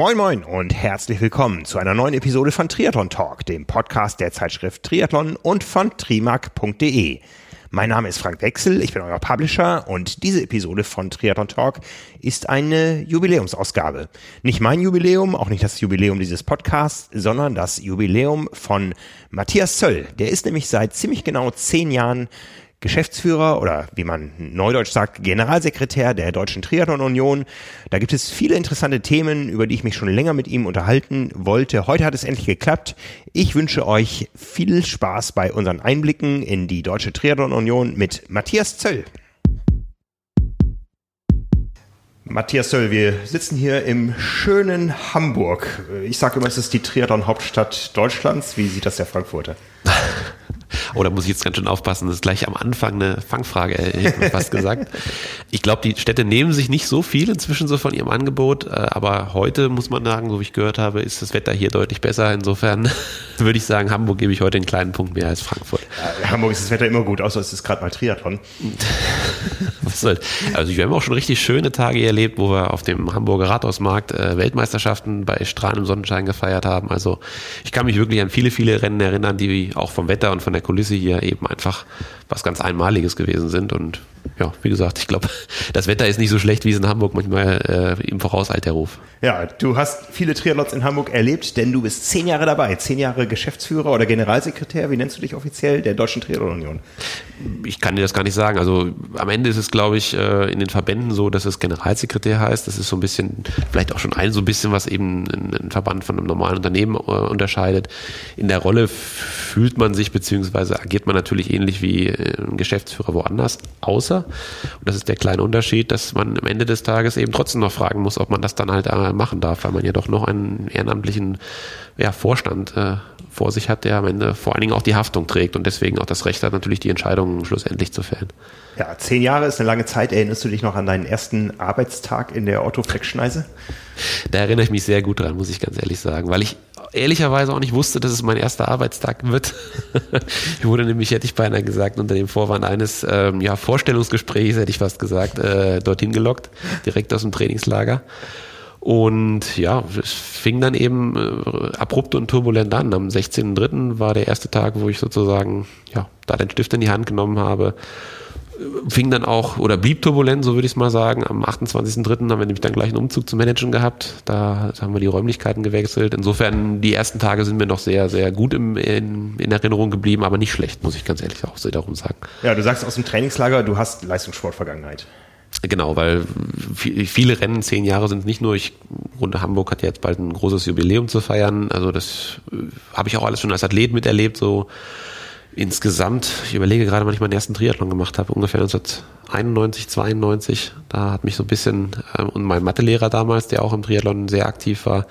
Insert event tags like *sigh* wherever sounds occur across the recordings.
Moin Moin und herzlich willkommen zu einer neuen Episode von Triathlon Talk, dem Podcast der Zeitschrift Triathlon und von trimark.de. Mein Name ist Frank Wechsel, ich bin euer Publisher und diese Episode von Triathlon Talk ist eine Jubiläumsausgabe. Nicht mein Jubiläum, auch nicht das Jubiläum dieses Podcasts, sondern das Jubiläum von Matthias Zöll. Der ist nämlich seit ziemlich genau zehn Jahren Geschäftsführer oder wie man neudeutsch sagt, Generalsekretär der Deutschen Triathlon Union. Da gibt es viele interessante Themen, über die ich mich schon länger mit ihm unterhalten wollte. Heute hat es endlich geklappt. Ich wünsche euch viel Spaß bei unseren Einblicken in die Deutsche Triathlon Union mit Matthias Zöll. Matthias Zöll, wir sitzen hier im schönen Hamburg. Ich sage immer, es ist die Triathlon-Hauptstadt Deutschlands. Wie sieht das der Frankfurter? *laughs* Oder muss ich jetzt ganz schön aufpassen, das ist gleich am Anfang eine Fangfrage, hätte ich fast gesagt. Ich glaube, die Städte nehmen sich nicht so viel inzwischen so von ihrem Angebot, äh, aber heute muss man sagen, so wie ich gehört habe, ist das Wetter hier deutlich besser. Insofern *laughs* würde ich sagen, Hamburg gebe ich heute einen kleinen Punkt mehr als Frankfurt. Ja, Hamburg ist das Wetter immer gut, außer es ist gerade mal Triathlon. *laughs* Was soll? Also wir haben auch schon richtig schöne Tage erlebt, wo wir auf dem Hamburger Rathausmarkt äh, Weltmeisterschaften bei strahlendem Sonnenschein gefeiert haben. Also ich kann mich wirklich an viele, viele Rennen erinnern, die auch vom Wetter und von der Kulisse hier eben einfach was ganz Einmaliges gewesen sind. Und ja, wie gesagt, ich glaube, *laughs* das Wetter ist nicht so schlecht, wie es in Hamburg manchmal äh, im Vorauseilt der Ruf. Ja, du hast viele Triathlons in Hamburg erlebt, denn du bist zehn Jahre dabei, zehn Jahre Geschäftsführer oder Generalsekretär, wie nennst du dich offiziell, der Deutschen Triathlon Union? Ich kann dir das gar nicht sagen. Also am Ende ist es, glaube ich, äh, in den Verbänden so, dass es Generalsekretär heißt. Das ist so ein bisschen, vielleicht auch schon ein so ein bisschen, was eben ein Verband von einem normalen Unternehmen äh, unterscheidet. In der Rolle fühlt man sich beziehungsweise agiert man natürlich ähnlich wie äh, ein Geschäftsführer woanders, außer, und das ist der kleine Unterschied, dass man am Ende des Tages eben trotzdem noch fragen muss, ob man das dann halt machen darf, weil man ja doch noch einen ehrenamtlichen ja, Vorstand äh, vor sich hat, der am Ende vor allen Dingen auch die Haftung trägt und deswegen auch das Recht hat, natürlich die Entscheidungen schlussendlich zu fällen. Ja, zehn Jahre ist eine lange Zeit. Erinnerst du dich noch an deinen ersten Arbeitstag in der Otto Fleckschneise? Da erinnere ich mich sehr gut dran, muss ich ganz ehrlich sagen, weil ich ehrlicherweise auch nicht wusste, dass es mein erster Arbeitstag wird. *laughs* ich wurde nämlich, hätte ich beinahe gesagt, unter dem Vorwand eines ähm, ja, Vorstellungsgesprächs, hätte ich fast gesagt, äh, dorthin gelockt, direkt aus dem Trainingslager. Und ja, es fing dann eben äh, abrupt und turbulent an. Am 16.03. war der erste Tag, wo ich sozusagen ja, da den Stift in die Hand genommen habe fing dann auch oder blieb turbulent, so würde ich es mal sagen. Am 28.03. haben wir nämlich dann gleich einen Umzug zum Managen gehabt. Da haben wir die Räumlichkeiten gewechselt. Insofern, die ersten Tage sind mir noch sehr, sehr gut im, in, in, Erinnerung geblieben, aber nicht schlecht, muss ich ganz ehrlich auch so darum sagen. Ja, du sagst aus dem Trainingslager, du hast Leistungssportvergangenheit. Genau, weil viele Rennen, zehn Jahre sind nicht nur, ich, Runde Hamburg hat jetzt bald ein großes Jubiläum zu feiern. Also das äh, habe ich auch alles schon als Athlet miterlebt, so insgesamt, ich überlege gerade, wann ich meinen ersten Triathlon gemacht habe, ungefähr 1991, 92. Da hat mich so ein bisschen, äh, und mein Mathelehrer damals, der auch im Triathlon sehr aktiv war,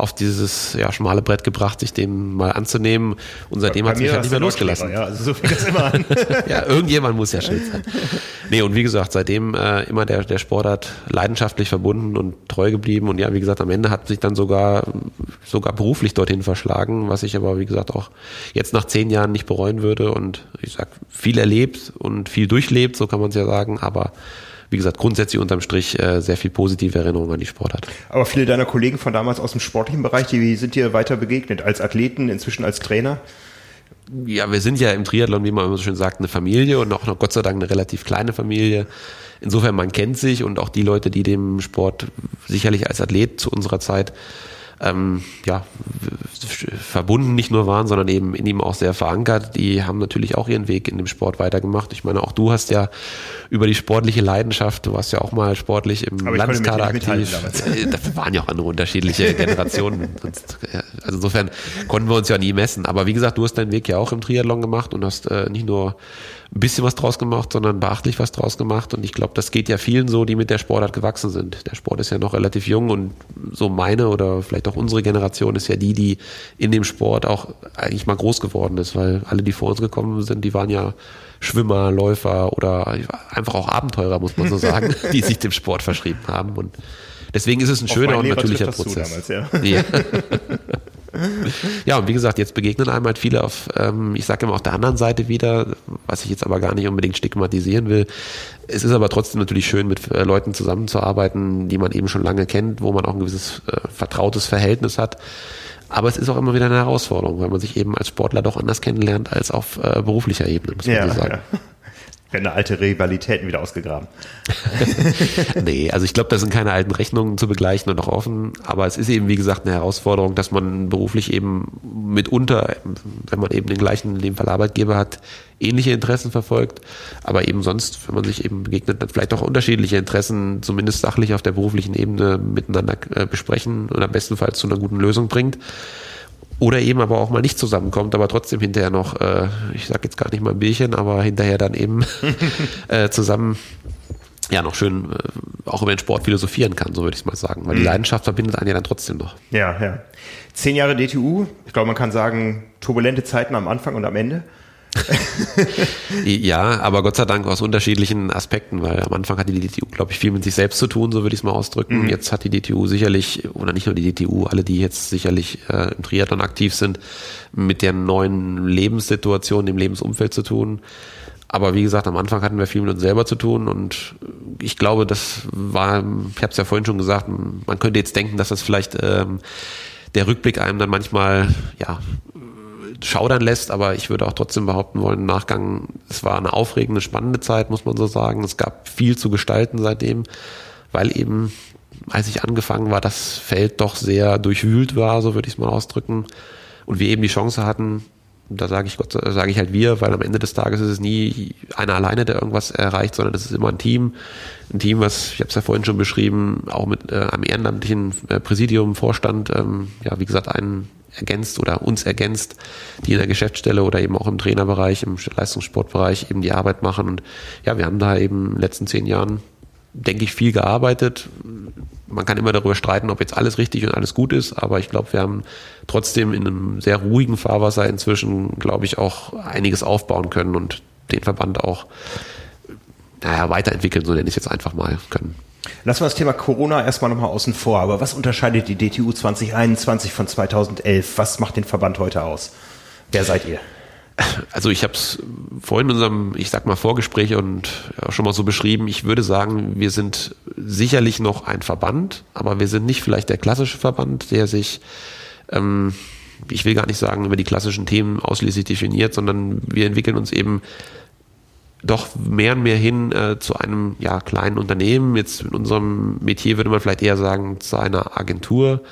auf dieses ja, schmale Brett gebracht, sich dem mal anzunehmen. Und seitdem hat es mich halt nicht mehr losgelassen. Ja, also so fängt das immer an. *laughs* ja, irgendjemand muss ja schuld sein. Nee, und wie gesagt, seitdem äh, immer der, der Sportart leidenschaftlich verbunden und treu geblieben. Und ja, wie gesagt, am Ende hat sich dann sogar, sogar beruflich dorthin verschlagen, was ich aber, wie gesagt, auch jetzt nach zehn Jahren nicht bereuen würde. Und ich sag, viel erlebt und viel durchlebt, so kann man es ja sagen, aber wie gesagt, grundsätzlich unterm Strich äh, sehr viel positive Erinnerungen an die Sportart. Aber viele deiner Kollegen von damals aus dem sportlichen Bereich, die sind dir weiter begegnet, als Athleten, inzwischen als Trainer? Ja, wir sind ja im Triathlon, wie man immer so schön sagt, eine Familie und auch noch Gott sei Dank eine relativ kleine Familie. Insofern, man kennt sich und auch die Leute, die dem Sport sicherlich als Athlet zu unserer Zeit ähm, ja, verbunden nicht nur waren, sondern eben in ihm auch sehr verankert. Die haben natürlich auch ihren Weg in dem Sport weitergemacht. Ich meine, auch du hast ja über die sportliche Leidenschaft, du warst ja auch mal sportlich im Landeskader aktiv. Da waren ja auch andere unterschiedliche *laughs* Generationen. Also insofern konnten wir uns ja nie messen. Aber wie gesagt, du hast deinen Weg ja auch im Triathlon gemacht und hast äh, nicht nur ein bisschen was draus gemacht, sondern beachtlich was draus gemacht. Und ich glaube, das geht ja vielen so, die mit der Sportart gewachsen sind. Der Sport ist ja noch relativ jung und so meine oder vielleicht auch unsere Generation ist ja die, die in dem Sport auch eigentlich mal groß geworden ist, weil alle, die vor uns gekommen sind, die waren ja Schwimmer, Läufer oder einfach auch Abenteurer, muss man so *laughs* sagen, die sich dem Sport verschrieben haben. Und deswegen ist es ein schöner und natürlicher Prozess. Damals, ja. ja. *laughs* ja, und wie gesagt, jetzt begegnen einem halt viele auf, ähm, ich sage immer auf der anderen Seite wieder, was ich jetzt aber gar nicht unbedingt stigmatisieren will. Es ist aber trotzdem natürlich schön, mit äh, Leuten zusammenzuarbeiten, die man eben schon lange kennt, wo man auch ein gewisses äh, vertrautes Verhältnis hat. Aber es ist auch immer wieder eine Herausforderung, weil man sich eben als Sportler doch anders kennenlernt als auf äh, beruflicher Ebene, muss man ja, so sagen. Ja werden alte Rivalitäten wieder ausgegraben. *laughs* nee, also ich glaube, das sind keine alten Rechnungen zu begleichen und auch offen, aber es ist eben, wie gesagt, eine Herausforderung, dass man beruflich eben mitunter, wenn man eben den gleichen, in dem Fall Arbeitgeber hat, ähnliche Interessen verfolgt, aber eben sonst, wenn man sich eben begegnet, dann vielleicht auch unterschiedliche Interessen, zumindest sachlich auf der beruflichen Ebene miteinander äh, besprechen und am bestenfalls zu einer guten Lösung bringt. Oder eben aber auch mal nicht zusammenkommt, aber trotzdem hinterher noch, äh, ich sag jetzt gar nicht mal ein Bierchen, aber hinterher dann eben *laughs* *laughs* äh, zusammen ja noch schön äh, auch über den Sport philosophieren kann, so würde ich es mal sagen. Weil die mhm. Leidenschaft verbindet einen ja dann trotzdem noch. Ja, ja. Zehn Jahre DTU, ich glaube, man kann sagen, turbulente Zeiten am Anfang und am Ende. *laughs* ja, aber Gott sei Dank aus unterschiedlichen Aspekten, weil am Anfang hatte die DTU, glaube ich, viel mit sich selbst zu tun, so würde ich es mal ausdrücken. Mhm. Jetzt hat die DTU sicherlich, oder nicht nur die DTU, alle, die jetzt sicherlich äh, im Triathlon aktiv sind, mit der neuen Lebenssituation, dem Lebensumfeld zu tun. Aber wie gesagt, am Anfang hatten wir viel mit uns selber zu tun und ich glaube, das war, ich habe es ja vorhin schon gesagt, man könnte jetzt denken, dass das vielleicht ähm, der Rückblick einem dann manchmal ja schaudern lässt, aber ich würde auch trotzdem behaupten wollen, im Nachgang, es war eine aufregende, spannende Zeit, muss man so sagen. Es gab viel zu gestalten seitdem, weil eben, als ich angefangen war, das Feld doch sehr durchwühlt war, so würde ich es mal ausdrücken. Und wir eben die Chance hatten, da sage ich Gott, sage ich halt wir, weil am Ende des Tages ist es nie einer alleine, der irgendwas erreicht, sondern es ist immer ein Team. Ein Team, was, ich habe es ja vorhin schon beschrieben, auch mit äh, einem ehrenamtlichen äh, Präsidium, Vorstand, ähm, ja, wie gesagt, einen ergänzt oder uns ergänzt, die in der Geschäftsstelle oder eben auch im Trainerbereich, im Leistungssportbereich eben die Arbeit machen. Und ja, wir haben da eben in den letzten zehn Jahren, denke ich, viel gearbeitet. Man kann immer darüber streiten, ob jetzt alles richtig und alles gut ist, aber ich glaube, wir haben trotzdem in einem sehr ruhigen Fahrwasser inzwischen, glaube ich, auch einiges aufbauen können und den Verband auch naja, weiterentwickeln, so nenne ich es jetzt einfach mal können. Lassen wir das Thema Corona erstmal nochmal außen vor. Aber was unterscheidet die DTU 2021 von 2011? Was macht den Verband heute aus? Wer seid ihr? Also ich habe es vorhin in unserem, ich sag mal, Vorgespräch und ja, schon mal so beschrieben. Ich würde sagen, wir sind sicherlich noch ein Verband, aber wir sind nicht vielleicht der klassische Verband, der sich, ähm, ich will gar nicht sagen, über die klassischen Themen ausschließlich definiert, sondern wir entwickeln uns eben doch mehr und mehr hin äh, zu einem ja, kleinen Unternehmen. Jetzt in unserem Metier würde man vielleicht eher sagen, zu einer Agentur,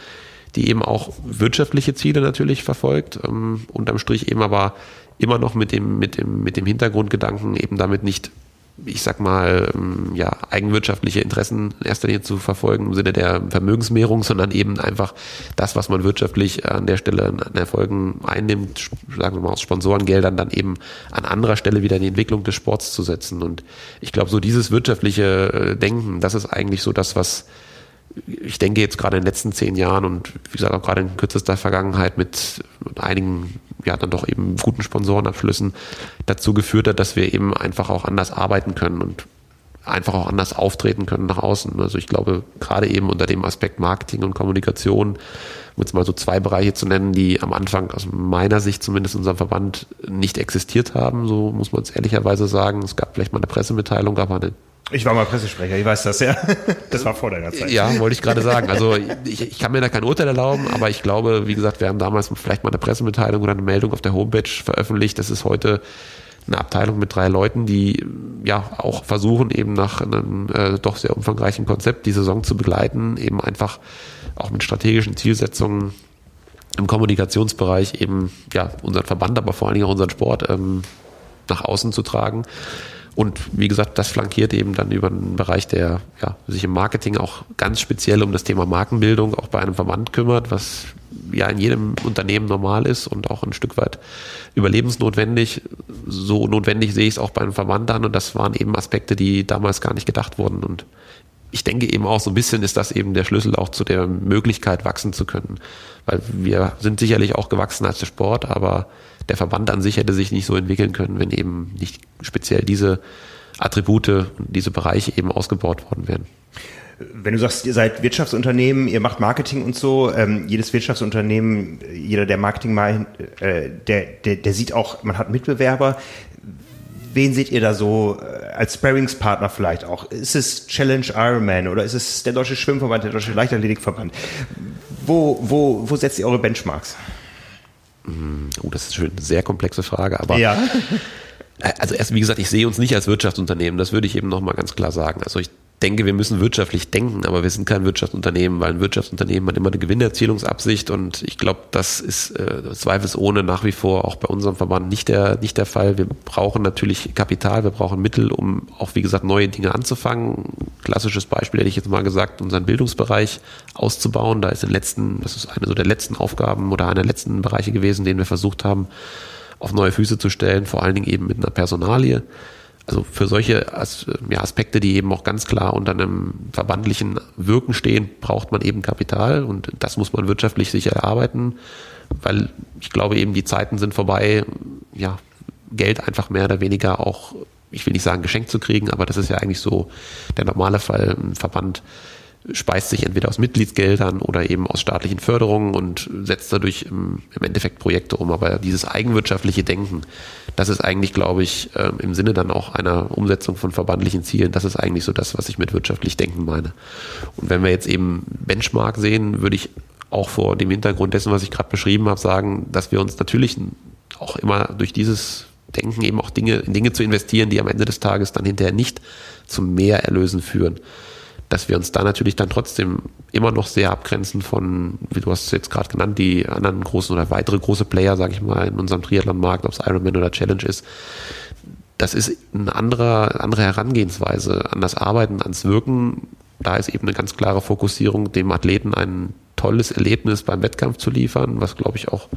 die eben auch wirtschaftliche Ziele natürlich verfolgt, ähm, unterm Strich eben aber immer noch mit dem, mit dem, mit dem Hintergrundgedanken eben damit nicht ich sag mal, ähm, ja, eigenwirtschaftliche Interessen in erster Linie zu verfolgen im Sinne der Vermögensmehrung, sondern eben einfach das, was man wirtschaftlich an der Stelle an Erfolgen einnimmt, sagen wir mal aus Sponsorengeldern, dann eben an anderer Stelle wieder in die Entwicklung des Sports zu setzen. Und ich glaube, so dieses wirtschaftliche äh, Denken, das ist eigentlich so das, was ich denke jetzt gerade in den letzten zehn Jahren und wie gesagt auch gerade in kürzester Vergangenheit mit einigen, ja dann doch eben guten Sponsorenabschlüssen dazu geführt hat, dass wir eben einfach auch anders arbeiten können und einfach auch anders auftreten können nach außen. Also ich glaube, gerade eben unter dem Aspekt Marketing und Kommunikation, um jetzt mal so zwei Bereiche zu nennen, die am Anfang aus meiner Sicht zumindest in unserem Verband nicht existiert haben, so muss man es ehrlicherweise sagen. Es gab vielleicht mal eine Pressemitteilung, aber eine ich war mal Pressesprecher, ich weiß das, ja. *laughs* Das war vor deiner Zeit. Ja, wollte ich gerade sagen. Also ich, ich kann mir da kein Urteil erlauben, aber ich glaube, wie gesagt, wir haben damals vielleicht mal eine Pressemitteilung oder eine Meldung auf der Homepage veröffentlicht. Das ist heute eine Abteilung mit drei Leuten, die ja auch versuchen, eben nach einem äh, doch sehr umfangreichen Konzept die Saison zu begleiten, eben einfach auch mit strategischen Zielsetzungen im Kommunikationsbereich eben ja unseren Verband, aber vor allen Dingen auch unseren Sport ähm, nach außen zu tragen. Und wie gesagt, das flankiert eben dann über einen Bereich, der ja, sich im Marketing auch ganz speziell um das Thema Markenbildung auch bei einem Verband kümmert, was ja in jedem Unternehmen normal ist und auch ein Stück weit überlebensnotwendig. So notwendig sehe ich es auch bei einem Verband an und das waren eben Aspekte, die damals gar nicht gedacht wurden. Und ich denke eben auch so ein bisschen ist das eben der Schlüssel auch zu der Möglichkeit, wachsen zu können. Weil wir sind sicherlich auch gewachsen als der Sport, aber der Verband an sich hätte sich nicht so entwickeln können, wenn eben nicht speziell diese Attribute und diese Bereiche eben ausgebaut worden wären. Wenn du sagst, ihr seid Wirtschaftsunternehmen, ihr macht Marketing und so, ähm, jedes Wirtschaftsunternehmen, jeder, der Marketing mal, äh, der, der, der sieht auch, man hat Mitbewerber. Wen seht ihr da so äh, als Sparringspartner vielleicht auch? Ist es Challenge Ironman oder ist es der Deutsche Schwimmverband, der Deutsche Leichtathletikverband? Wo, wo, wo setzt ihr eure Benchmarks? Oh, das ist eine sehr komplexe Frage, aber Ja. *laughs* also erst wie gesagt, ich sehe uns nicht als Wirtschaftsunternehmen, das würde ich eben nochmal ganz klar sagen. Also ich denke, wir müssen wirtschaftlich denken, aber wir sind kein Wirtschaftsunternehmen, weil ein Wirtschaftsunternehmen hat immer eine Gewinnerzielungsabsicht und ich glaube, das ist äh, zweifelsohne nach wie vor auch bei unserem Verband nicht der, nicht der Fall. Wir brauchen natürlich Kapital, wir brauchen Mittel, um auch, wie gesagt, neue Dinge anzufangen. Klassisches Beispiel hätte ich jetzt mal gesagt, unseren Bildungsbereich auszubauen. Da ist in den letzten, das ist eine so der letzten Aufgaben oder einer der letzten Bereiche gewesen, den wir versucht haben, auf neue Füße zu stellen, vor allen Dingen eben mit einer Personalie. Also für solche As ja, Aspekte, die eben auch ganz klar unter einem verbandlichen Wirken stehen, braucht man eben Kapital und das muss man wirtschaftlich sicher erarbeiten, weil ich glaube eben die Zeiten sind vorbei, ja, Geld einfach mehr oder weniger auch, ich will nicht sagen geschenkt zu kriegen, aber das ist ja eigentlich so der normale Fall. Ein Verband speist sich entweder aus Mitgliedsgeldern oder eben aus staatlichen Förderungen und setzt dadurch im, im Endeffekt Projekte um. Aber dieses eigenwirtschaftliche Denken, das ist eigentlich, glaube ich, ähm, im Sinne dann auch einer Umsetzung von verbandlichen Zielen, das ist eigentlich so das, was ich mit wirtschaftlich denken meine. Und wenn wir jetzt eben Benchmark sehen, würde ich auch vor dem Hintergrund dessen, was ich gerade beschrieben habe, sagen, dass wir uns natürlich auch immer durch dieses Denken eben auch Dinge, in Dinge zu investieren, die am Ende des Tages dann hinterher nicht zu mehr Erlösen führen dass wir uns da natürlich dann trotzdem immer noch sehr abgrenzen von, wie du hast es jetzt gerade genannt, die anderen großen oder weitere große Player, sage ich mal, in unserem Triathlon-Markt, ob es Ironman oder Challenge ist. Das ist eine andere, andere Herangehensweise an das Arbeiten, ans Wirken. Da ist eben eine ganz klare Fokussierung, dem Athleten ein tolles Erlebnis beim Wettkampf zu liefern, was glaube ich auch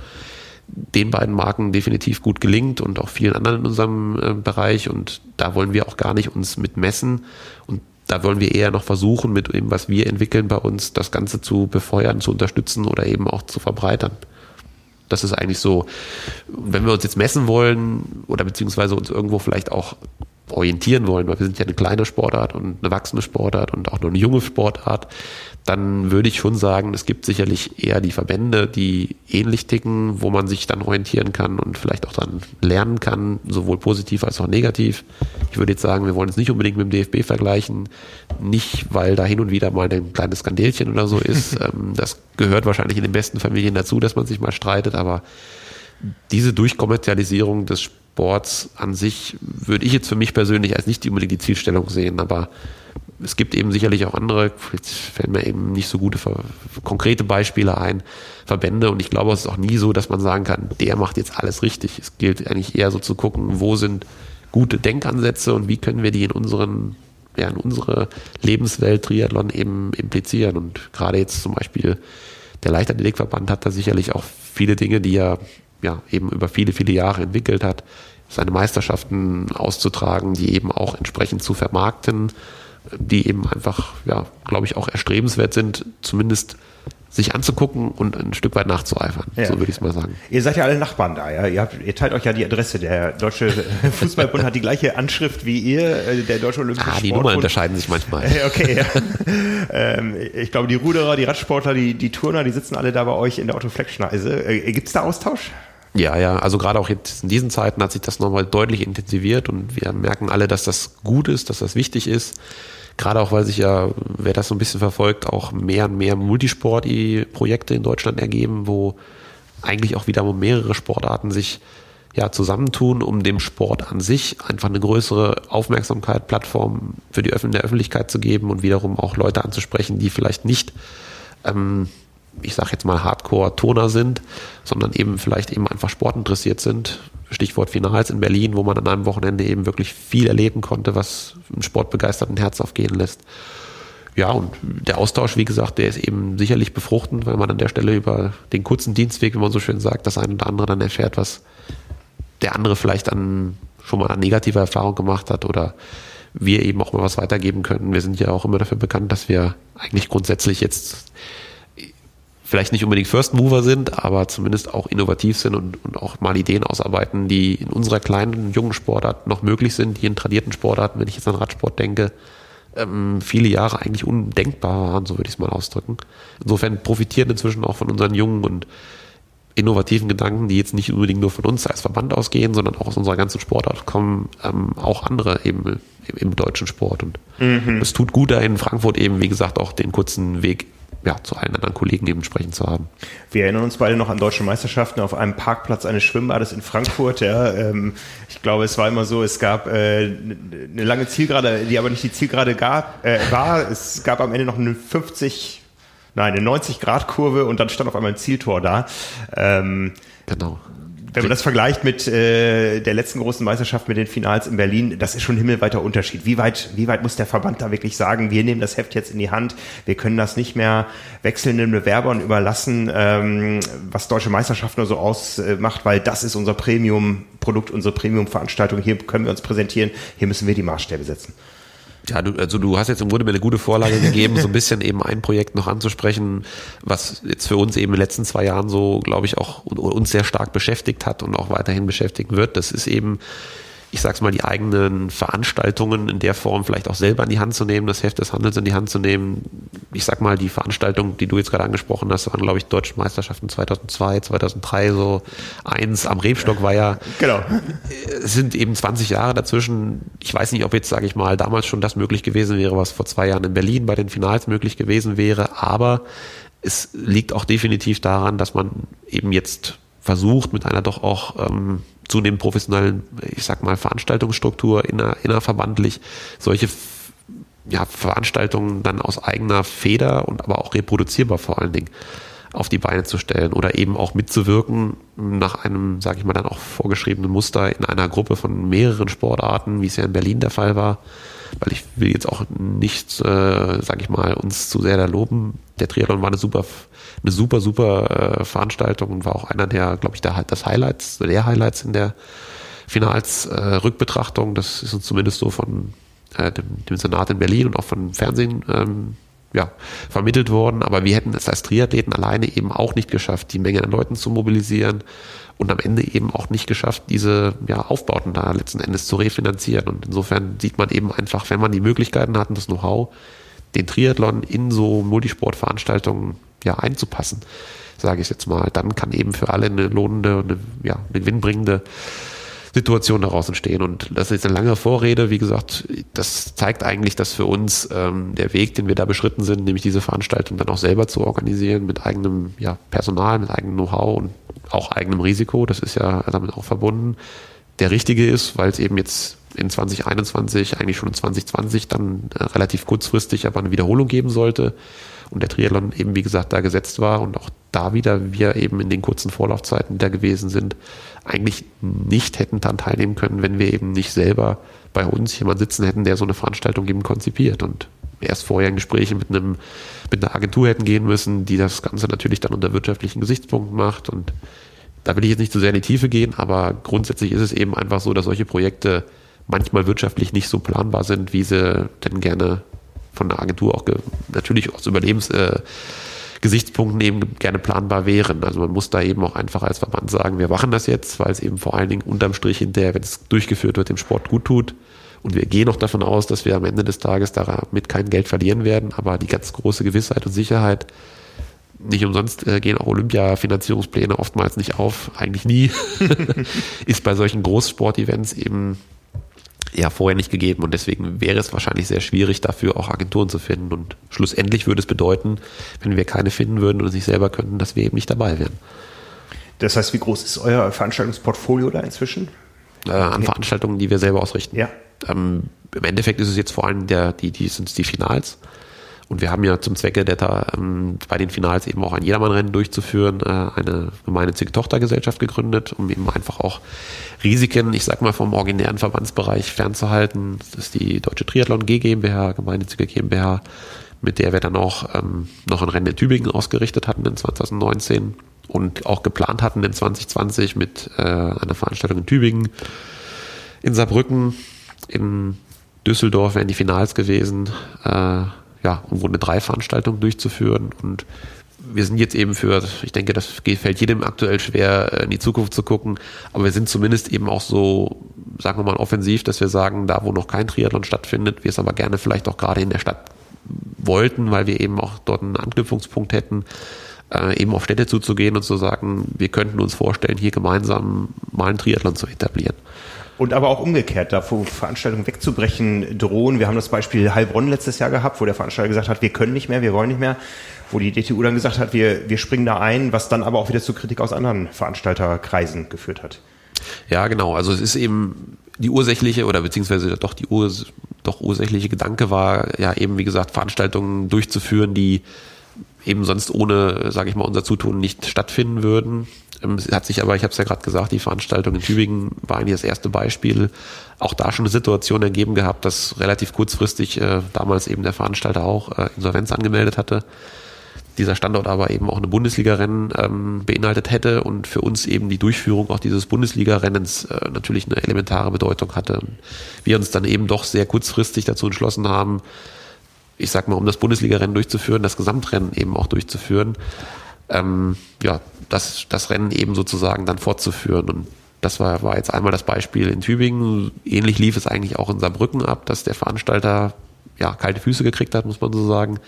den beiden Marken definitiv gut gelingt und auch vielen anderen in unserem äh, Bereich. Und da wollen wir auch gar nicht uns mit messen. Und da wollen wir eher noch versuchen, mit dem, was wir entwickeln bei uns, das Ganze zu befeuern, zu unterstützen oder eben auch zu verbreitern. Das ist eigentlich so, wenn wir uns jetzt messen wollen oder beziehungsweise uns irgendwo vielleicht auch orientieren wollen, weil wir sind ja eine kleine Sportart und eine wachsende Sportart und auch noch eine junge Sportart, dann würde ich schon sagen, es gibt sicherlich eher die Verbände, die ähnlich ticken, wo man sich dann orientieren kann und vielleicht auch dann lernen kann, sowohl positiv als auch negativ. Ich würde jetzt sagen, wir wollen es nicht unbedingt mit dem DFB vergleichen, nicht weil da hin und wieder mal ein kleines Skandälchen oder so ist. *laughs* Ähm, das gehört wahrscheinlich in den besten Familien dazu, dass man sich mal streitet, aber diese Durchkommerzialisierung des Sports an sich würde ich jetzt für mich persönlich als nicht unbedingt die Zielstellung sehen, aber es gibt eben sicherlich auch andere, jetzt fällen mir eben nicht so gute konkrete Beispiele ein, Verbände und ich glaube, es ist auch nie so, dass man sagen kann, der macht jetzt alles richtig. Es gilt eigentlich eher so zu gucken, wo sind gute Denkansätze und wie können wir die in unseren ja, in unsere Lebenswelt Triathlon eben implizieren. Und gerade jetzt zum Beispiel der Leichtathletikverband hat da sicherlich auch viele Dinge, die er ja eben über viele, viele Jahre entwickelt hat, seine Meisterschaften auszutragen, die eben auch entsprechend zu vermarkten, die eben einfach, ja, glaube ich, auch erstrebenswert sind, zumindest sich anzugucken und ein Stück weit nachzueifern. Ja. So würde ich es mal sagen. Ihr seid ja alle Nachbarn da, ja. Ihr, habt, ihr teilt euch ja die Adresse. Der Deutsche *laughs* Fußballbund hat die gleiche Anschrift wie ihr, äh, der Deutsche Olympische Ah, die Sportbund. Nummern unterscheiden sich manchmal. *laughs* Okay, ja. ähm, ich glaube, die Ruderer, die Radsportler, die, die Turner, die sitzen alle da bei euch in der Otto-Fleck-Schneise. Äh, Gibt es da Austausch? Ja, ja, also gerade auch jetzt in diesen Zeiten hat sich das nochmal deutlich intensiviert und wir merken alle, dass das gut ist, dass das wichtig ist. Gerade auch, weil sich ja, wer das so ein bisschen verfolgt, auch mehr und mehr Multisport-Projekte in Deutschland ergeben, wo eigentlich auch wieder mehrere Sportarten sich ja, zusammentun, um dem Sport an sich einfach eine größere Aufmerksamkeit, Plattform für die Öffentlichkeit zu geben und wiederum auch Leute anzusprechen, die vielleicht nicht, ähm, ich sage jetzt mal Hardcore-Toner sind, sondern eben vielleicht eben einfach sportinteressiert sind. Stichwort Finals in Berlin, wo man an einem Wochenende eben wirklich viel erleben konnte, was einen sportbegeisterten Herz aufgehen lässt. Ja, und der Austausch, wie gesagt, der ist eben sicherlich befruchtend, weil man an der Stelle über den kurzen Dienstweg, wie man so schön sagt, das eine oder andere dann erfährt, was der andere vielleicht an, schon mal eine negative Erfahrung gemacht hat oder wir eben auch mal was weitergeben können. Wir sind ja auch immer dafür bekannt, dass wir eigentlich grundsätzlich jetzt vielleicht nicht unbedingt First Mover sind, aber zumindest auch innovativ sind und, und auch mal Ideen ausarbeiten, die in unserer kleinen, jungen Sportart noch möglich sind, die in tradierten Sportarten, wenn ich jetzt an Radsport denke, ähm, viele Jahre eigentlich undenkbar waren, so würde ich es mal ausdrücken. Insofern profitieren inzwischen auch von unseren jungen und innovativen Gedanken, die jetzt nicht unbedingt nur von uns als Verband ausgehen, sondern auch aus unserer ganzen Sportart kommen, ähm, auch andere eben im, deutschen Sport. Und mhm. es tut gut, da in Frankfurt eben, wie gesagt, auch den kurzen Weg ja, zu allen anderen Kollegen eben sprechen zu haben. Wir erinnern uns beide noch an deutsche Meisterschaften auf einem Parkplatz eines Schwimmbades in Frankfurt. Ja, ähm, ich glaube, es war immer so, es gab äh, eine lange Zielgerade, die aber nicht die Zielgerade gab, äh, war. Es gab am Ende noch eine 50, nein, eine 90-Grad-Kurve und dann stand auf einmal ein Zieltor da. Ähm, genau wenn man das vergleicht mit äh, der letzten großen Meisterschaft mit den Finals in Berlin, das ist schon ein himmelweiter Unterschied. Wie weit, wie weit muss der Verband da wirklich sagen, wir nehmen das Heft jetzt in die Hand, wir können das nicht mehr wechselnden Bewerbern überlassen, ähm, was deutsche Meisterschaften nur so ausmacht, weil das ist unser Premium-Produkt, unsere Premium-Veranstaltung, hier können wir uns präsentieren, hier müssen wir die Maßstäbe setzen. Ja, du, also du hast jetzt im Grunde mir eine gute Vorlage gegeben, so ein bisschen eben ein Projekt noch anzusprechen, was jetzt für uns eben in den letzten zwei Jahren so, glaube ich, auch uns sehr stark beschäftigt hat und auch weiterhin beschäftigen wird. Das ist eben ich sag's mal, die eigenen Veranstaltungen in der Form vielleicht auch selber in die Hand zu nehmen, das Heft des Handels in die Hand zu nehmen. Ich sag mal, die Veranstaltung, die du jetzt gerade angesprochen hast, waren, glaube ich, Deutsche Meisterschaften 2002, 2003, so eins am Rebstock war ja. Genau. Es sind eben 20 Jahre dazwischen. Ich weiß nicht, ob jetzt, sage ich mal, damals schon das möglich gewesen wäre, was vor zwei Jahren in Berlin bei den Finals möglich gewesen wäre. Aber es liegt auch definitiv daran, dass man eben jetzt versucht, mit einer doch auch ähm, zunehmend professionellen, ich sag mal, Veranstaltungsstruktur inner, innerverbandlich solche ja, Veranstaltungen dann aus eigener Feder und aber auch reproduzierbar vor allen Dingen auf die Beine zu stellen oder eben auch mitzuwirken nach einem, sage ich mal, dann auch vorgeschriebenen Muster in einer Gruppe von mehreren Sportarten, wie es ja in Berlin der Fall war. Weil ich will jetzt auch nicht, äh, sage ich mal, uns zu sehr da loben. Der Triathlon war eine super eine super, super äh, Veranstaltung und war auch einer der, glaube ich, der, das Highlights, der Highlights in der Finals äh. Das ist uns zumindest so von äh, dem, dem Senat in Berlin und auch von Fernsehen ähm, ja, vermittelt worden. Aber wir hätten es als Triathleten alleine eben auch nicht geschafft, die Menge an Leuten zu mobilisieren und am Ende eben auch nicht geschafft, diese ja, Aufbauten da letzten Endes zu refinanzieren. Und insofern sieht man eben einfach, wenn man die Möglichkeiten hat und das Know-how, den Triathlon in so Multisportveranstaltungen ja, einzupassen, sage ich jetzt mal. Dann kann eben für alle eine lohnende, eine, ja, eine gewinnbringende Situation daraus entstehen. Und das ist eine lange Vorrede. Wie gesagt, das zeigt eigentlich, dass für uns ähm, der Weg, den wir da beschritten sind, nämlich diese Veranstaltung dann auch selber zu organisieren, mit eigenem ja, Personal, mit eigenem Know-how und auch eigenem Risiko, das ist ja damit auch verbunden, der richtige ist, weil es eben jetzt in 2021, eigentlich schon in 2020 dann äh, relativ kurzfristig aber eine Wiederholung geben sollte und der Triathlon eben, wie gesagt, da gesetzt war und auch da wieder wir eben in den kurzen Vorlaufzeiten, die da gewesen sind, eigentlich nicht hätten dann teilnehmen können, wenn wir eben nicht selber bei uns jemand sitzen hätten, der so eine Veranstaltung eben konzipiert und erst vorher in Gespräche mit einem, mit einer Agentur hätten gehen müssen, die das Ganze natürlich dann unter wirtschaftlichen Gesichtspunkten macht und da will ich jetzt nicht zu sehr in die Tiefe gehen, aber grundsätzlich ist es eben einfach so, dass solche Projekte manchmal wirtschaftlich nicht so planbar sind, wie sie denn gerne von der Agentur auch natürlich aus Überlebensgesichtspunkten äh, eben gerne planbar wären. Also man muss da eben auch einfach als Verband sagen, wir machen das jetzt, weil es eben vor allen Dingen unterm Strich hinterher, wenn es durchgeführt wird, dem Sport gut tut. Und wir gehen auch davon aus, dass wir am Ende des Tages damit kein Geld verlieren werden, aber die ganz große Gewissheit und Sicherheit, nicht umsonst äh, gehen auch Olympia-Finanzierungspläne oftmals nicht auf, eigentlich nie, *laughs* ist bei solchen Großsportevents eben ja vorher nicht gegeben und deswegen wäre es wahrscheinlich sehr schwierig, dafür auch Agenturen zu finden. Und schlussendlich würde es bedeuten, wenn wir keine finden würden oder sich selber könnten, dass wir eben nicht dabei wären. Das heißt, wie groß ist euer Veranstaltungsportfolio da inzwischen? Äh, an Veranstaltungen, die wir selber ausrichten. Ja. Ähm, Im Endeffekt ist es jetzt vor allem der, die, die sind die Finals. Und wir haben ja zum Zwecke der ähm, bei den Finals eben auch ein Jedermannrennen durchzuführen, äh, eine gemeinnützige Tochtergesellschaft gegründet, um eben einfach auch Risiken, ich sag mal, vom originären Verbandsbereich fernzuhalten. Das ist die Deutsche Triathlon G GmbH, gemeinnützige GmbH, mit der wir dann auch ähm, noch ein Rennen in Tübingen ausgerichtet hatten in 2019 und auch geplant hatten in 2020 mit äh, einer Veranstaltung in Tübingen, in Saarbrücken, in Düsseldorf wären die Finals gewesen. Äh, ja, um eine Drei-Veranstaltung durchzuführen. Und wir sind jetzt eben für, ich denke, das fällt jedem aktuell schwer, äh, in die Zukunft zu gucken, aber wir sind zumindest eben auch so, sagen wir mal, offensiv, dass wir sagen, da wo noch kein Triathlon stattfindet, wir es aber gerne vielleicht auch gerade in der Stadt wollten, weil wir eben auch dort einen Anknüpfungspunkt hätten, äh, eben auf Städte zuzugehen und zu sagen, wir könnten uns vorstellen, hier gemeinsam mal einen Triathlon zu etablieren. Und aber auch umgekehrt, da wo Veranstaltungen wegzubrechen drohen. Wir haben das Beispiel Heilbronn letztes Jahr gehabt, wo der Veranstalter gesagt hat, wir können nicht mehr, wir wollen nicht mehr. Wo die DTU dann gesagt hat, wir, wir springen da ein, was dann aber auch wieder zu Kritik aus anderen Veranstalterkreisen geführt hat. Ja, genau. Also es ist eben die ursächliche oder beziehungsweise doch die urs doch ursächliche Gedanke war, ja eben wie gesagt Veranstaltungen durchzuführen, die eben sonst ohne, sage ich mal, unser Zutun nicht stattfinden würden. Ähm, es hat sich aber, ich habe es ja gerade gesagt, die Veranstaltung in Tübingen war eigentlich das erste Beispiel. Auch da schon eine Situation ergeben gehabt, dass relativ kurzfristig äh, damals eben der Veranstalter auch äh, Insolvenz angemeldet hatte. Dieser Standort aber eben auch eine Bundesliga-Rennen ähm, beinhaltet hätte und für uns eben die Durchführung auch dieses Bundesliga-Rennens äh, natürlich eine elementare Bedeutung hatte. Wir uns dann eben doch sehr kurzfristig dazu entschlossen haben, ich sag mal, um das Bundesliga-Rennen durchzuführen, das Gesamtrennen eben auch durchzuführen, ähm, ja, das, das Rennen eben sozusagen dann fortzuführen. Und das war, war jetzt einmal das Beispiel in Tübingen. Ähnlich lief es eigentlich auch in Saarbrücken ab, dass der Veranstalter ja, kalte Füße gekriegt hat, muss man so sagen.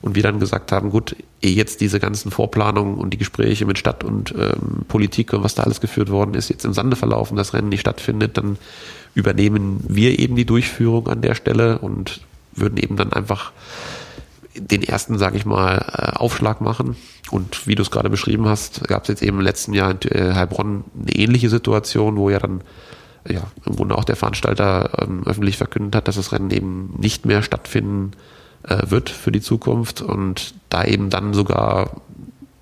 Und wir dann gesagt haben, gut, eh jetzt diese ganzen Vorplanungen und die Gespräche mit Stadt und ähm, Politik und was da alles geführt worden ist, jetzt im Sande verlaufen, das Rennen nicht stattfindet, dann übernehmen wir eben die Durchführung an der Stelle und würden eben dann einfach den ersten, sage ich mal, äh, Aufschlag machen. Und wie du es gerade beschrieben hast, gab es jetzt eben im letzten Jahr in äh, Heilbronn eine ähnliche Situation, wo ja dann ja, im Grunde auch der Veranstalter ähm, öffentlich verkündet hat, dass das Rennen eben nicht mehr stattfinden äh, wird für die Zukunft und da eben dann sogar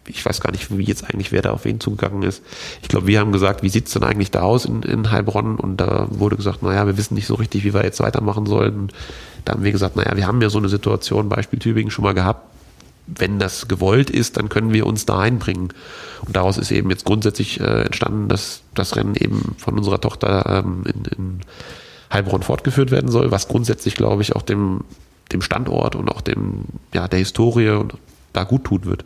ich weiß gar nicht, wie jetzt eigentlich wer da auf wen zugegangen ist. Ich glaube, wir haben gesagt, wie sieht's denn eigentlich da aus in, in Heilbronn? Und da wurde gesagt, naja, wir wissen nicht so richtig, wie wir jetzt weitermachen sollen. Da haben wir gesagt, naja, wir haben ja so eine Situation, Beispiel Tübingen, schon mal gehabt. Wenn das gewollt ist, dann können wir uns da einbringen. Und daraus ist eben jetzt grundsätzlich äh, entstanden, dass das Rennen eben von unserer Tochter ähm, in, in Heilbronn fortgeführt werden soll, was grundsätzlich, glaube ich, auch dem, dem Standort und auch dem, ja, der Historie und da gut tun wird.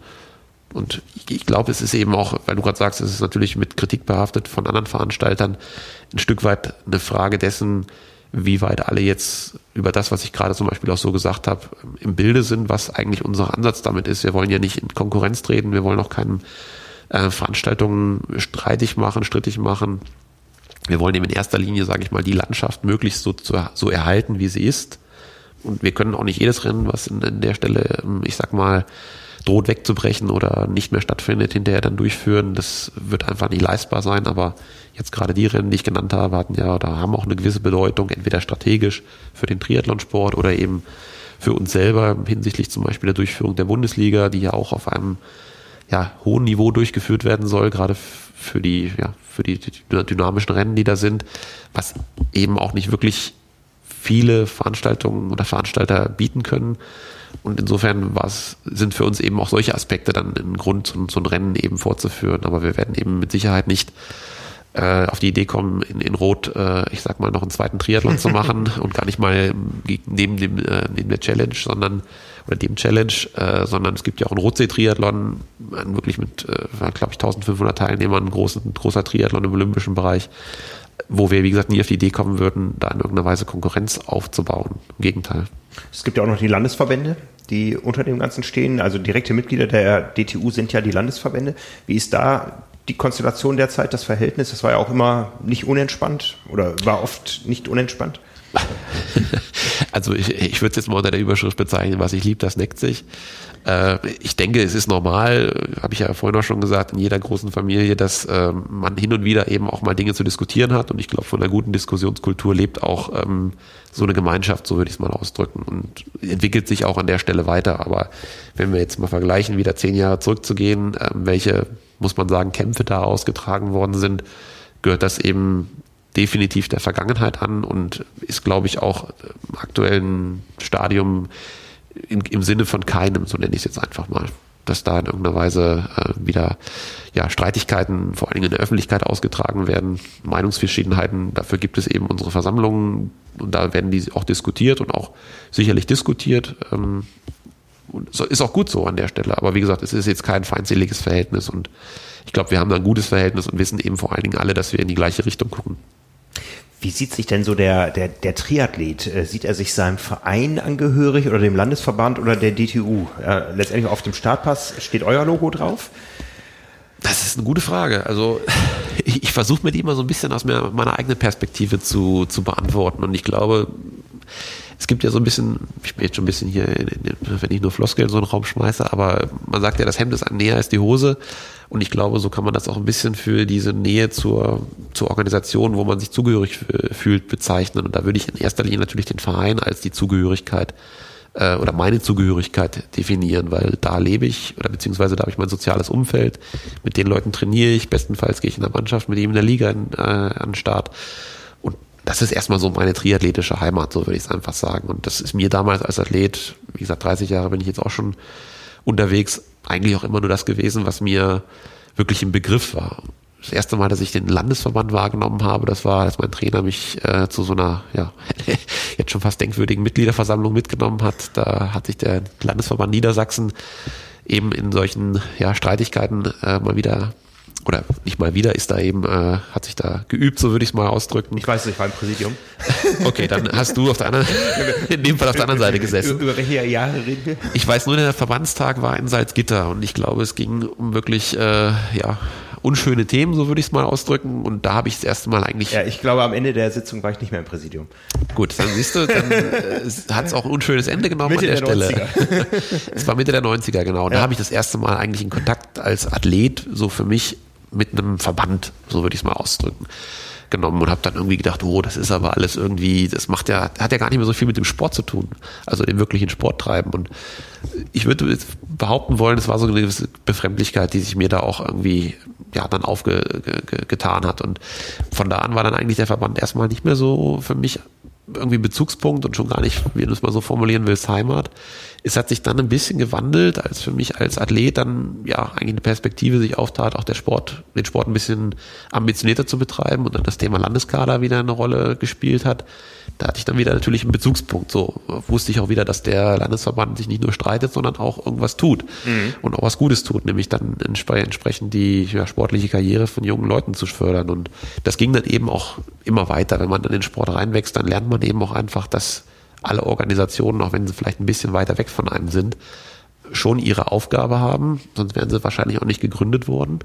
Und ich, glaube, es ist eben auch, weil du gerade sagst, es ist natürlich mit Kritik behaftet von anderen Veranstaltern, ein Stück weit eine Frage dessen, wie weit alle jetzt über das, was ich gerade zum Beispiel auch so gesagt habe, im Bilde sind, was eigentlich unser Ansatz damit ist. Wir wollen ja nicht in Konkurrenz treten, wir wollen auch keine äh, Veranstaltungen streitig machen, strittig machen. Wir wollen eben in erster Linie, sage ich mal, die Landschaft möglichst so, zu, so erhalten, wie sie ist. Und wir können auch nicht jedes Rennen, was in, in der Stelle, ähm, ich sag mal, droht wegzubrechen oder nicht mehr stattfindet, hinterher dann durchführen. Das wird einfach nicht leistbar sein, aber jetzt gerade die Rennen, die ich genannt habe, hatten ja oder haben auch eine gewisse Bedeutung, entweder strategisch für den Triathlonsport oder eben für uns selber hinsichtlich zum Beispiel der Durchführung der Bundesliga, die ja auch auf einem ja, hohen Niveau durchgeführt werden soll, gerade für die, ja, für die dynamischen Rennen, die da sind, was eben auch nicht wirklich viele Veranstaltungen oder Veranstalter bieten können. Und insofern sind für uns eben auch solche Aspekte dann ein Grund, so, so ein Rennen eben fortzuführen. Aber wir werden eben mit Sicherheit nicht äh, auf die Idee kommen, in, in Rot, äh, ich sag mal, noch einen zweiten Triathlon zu machen *laughs* und gar nicht mal neben dem äh, neben der Challenge, sondern oder dem Challenge, äh, sondern es gibt ja auch einen Rotsee-Triathlon, wirklich mit, äh, glaube ich, 1500 Teilnehmern, ein großer Triathlon im olympischen Bereich wo wir, wie gesagt, nie auf die Idee kommen würden, da in irgendeiner Weise Konkurrenz aufzubauen. Im Gegenteil. Es gibt ja auch noch die Landesverbände, die unter dem Ganzen stehen. Also direkte Mitglieder der DTU sind ja die Landesverbände. Wie ist da die Konstellation derzeit, das Verhältnis? Das war ja auch immer nicht unentspannt oder war oft nicht unentspannt. *laughs* Also ich, ich würde es jetzt mal unter der Überschrift bezeichnen, was ich liebe, das neckt sich. Äh, ich denke, es ist normal, habe ich ja vorhin auch schon gesagt, in jeder großen Familie, dass äh, man hin und wieder eben auch mal Dinge zu diskutieren hat. Und ich glaube, von einer guten Diskussionskultur lebt auch ähm, so eine Gemeinschaft, so würde ich es mal ausdrücken, und entwickelt sich auch an der Stelle weiter. Aber wenn wir jetzt mal vergleichen, wieder zehn Jahre zurückzugehen, äh, welche, muss man sagen, Kämpfe da ausgetragen worden sind, gehört das eben definitiv der Vergangenheit an und ist, glaube ich, auch im aktuellen Stadium in, im Sinne von keinem, so nenne ich es jetzt einfach mal, dass da in irgendeiner Weise äh, wieder ja, Streitigkeiten vor allen Dingen in der Öffentlichkeit ausgetragen werden, Meinungsverschiedenheiten, dafür gibt es eben unsere Versammlungen und da werden die auch diskutiert und auch sicherlich diskutiert. Ähm, Und so, ist auch gut so an der Stelle. Aber wie gesagt, es ist jetzt kein feindseliges Verhältnis und ich glaube, wir haben da ein gutes Verhältnis und wissen eben vor allen Dingen alle, dass wir in die gleiche Richtung gucken. Wie sieht sich denn so der, der, der Triathlet? Äh, sieht er sich seinem Verein angehörig oder dem Landesverband oder der DTU? Äh, letztendlich auf dem Startpass steht euer Logo drauf? Das ist eine gute Frage. Also ich, *laughs* ich versuche mir die immer so ein bisschen aus meiner eigenen Perspektive zu, zu beantworten. Und ich glaube, es gibt ja so ein bisschen, ich bin jetzt schon ein bisschen hier, wenn ich nur Floskeln in so einen Raum schmeiße, aber man sagt ja, das Hemd ist näher als die Hose. Und ich glaube, so kann man das auch ein bisschen für diese Nähe zur, zur Organisation, wo man sich zugehörig fühlt, bezeichnen. Und da würde ich in erster Linie natürlich den Verein als die Zugehörigkeit äh, oder meine Zugehörigkeit definieren, weil da lebe ich oder beziehungsweise da habe ich mein soziales Umfeld, mit den Leuten trainiere ich, bestenfalls gehe ich in der Mannschaft mit ihm in der Liga in, äh, an den Start. Das ist erstmal so meine triathletische Heimat, so würde ich es einfach sagen. Und das ist mir damals als Athlet, wie gesagt, 30 Jahre bin ich jetzt auch schon unterwegs, eigentlich auch immer nur das gewesen, was mir wirklich im Begriff war. Das erste Mal, dass ich den Landesverband wahrgenommen habe, das war, als mein Trainer mich äh, zu so einer, ja, *laughs* jetzt schon fast denkwürdigen Mitgliederversammlung mitgenommen hat. Da hat sich der Landesverband Niedersachsen eben in solchen ja, Streitigkeiten äh, mal wieder oder nicht mal wieder, ist da eben, äh, hat sich da geübt, so würde ich es mal ausdrücken. Ich weiß, ich war im Präsidium. *laughs* Okay, dann hast du auf der anderen, *laughs* in dem Fall auf der anderen Seite gesessen. Über welche Jahre reden wir? Ich weiß nur, der Verbandstag war in Salzgitter und ich glaube, es ging um wirklich, äh, ja, unschöne Themen, so würde ich es mal ausdrücken. Und da habe ich das erste Mal eigentlich. Ja, ich glaube, am Ende der Sitzung war ich nicht mehr im Präsidium. Gut, dann siehst du, dann äh, hat es auch ein unschönes Ende genommen Mitte an der, der Stelle. *laughs* es war Mitte der 90er, genau. Und ja. da habe ich das erste Mal eigentlich in Kontakt als Athlet so für mich mit einem Verband, so würde ich es mal ausdrücken, genommen und habe dann irgendwie gedacht, oh, das ist aber alles irgendwie, das macht ja, hat ja gar nicht mehr so viel mit dem Sport zu tun, also dem wirklichen Sport treiben. Und ich würde behaupten wollen, es war so eine gewisse Befremdlichkeit, die sich mir da auch irgendwie ja dann aufgetan hat. Und von da an war dann eigentlich der Verband erstmal nicht mehr so für mich irgendwie Bezugspunkt und schon gar nicht, wie du es mal so formulieren willst, Heimat. Es hat sich dann ein bisschen gewandelt, als für mich als Athlet dann ja eigentlich eine Perspektive sich auftat, auch der Sport, den Sport ein bisschen ambitionierter zu betreiben und dann das Thema Landeskader wieder eine Rolle gespielt hat. Da hatte ich dann wieder natürlich einen Bezugspunkt. So wusste ich auch wieder, dass der Landesverband sich nicht nur streitet, sondern auch irgendwas tut mhm. und auch was Gutes tut, nämlich dann entsprechend die ja, sportliche Karriere von jungen Leuten zu fördern. Und das ging dann eben auch immer weiter. Wenn man dann in den Sport reinwächst, dann lernt man eben auch einfach, dass alle Organisationen, auch wenn sie vielleicht ein bisschen weiter weg von einem sind, schon ihre Aufgabe haben, sonst wären sie wahrscheinlich auch nicht gegründet worden,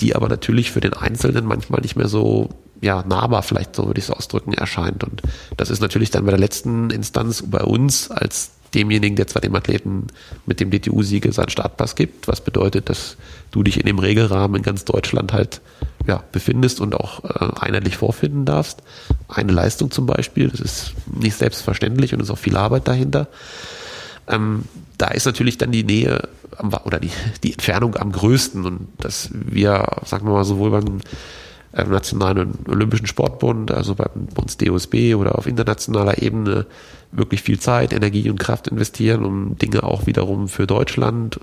die aber natürlich für den Einzelnen manchmal nicht mehr so ja, nahbar, vielleicht so würde ich es ausdrücken, erscheint. Und das ist natürlich dann bei der letzten Instanz bei uns als demjenigen, der zwar dem Athleten mit dem DTU-Siegel seinen Startpass gibt, was bedeutet, dass du dich in dem Regelrahmen in ganz Deutschland halt ja, befindest und auch äh, einheitlich vorfinden darfst. Eine Leistung zum Beispiel, das ist nicht selbstverständlich und ist auch viel Arbeit dahinter. Ähm, da ist natürlich dann die Nähe am, oder die, die Entfernung am größten und dass wir, sagen wir mal, sowohl beim ähm, Nationalen Olympischen Sportbund, also beim uns DOSB oder auf internationaler Ebene wirklich viel Zeit, Energie und Kraft investieren, um Dinge auch wiederum für Deutschland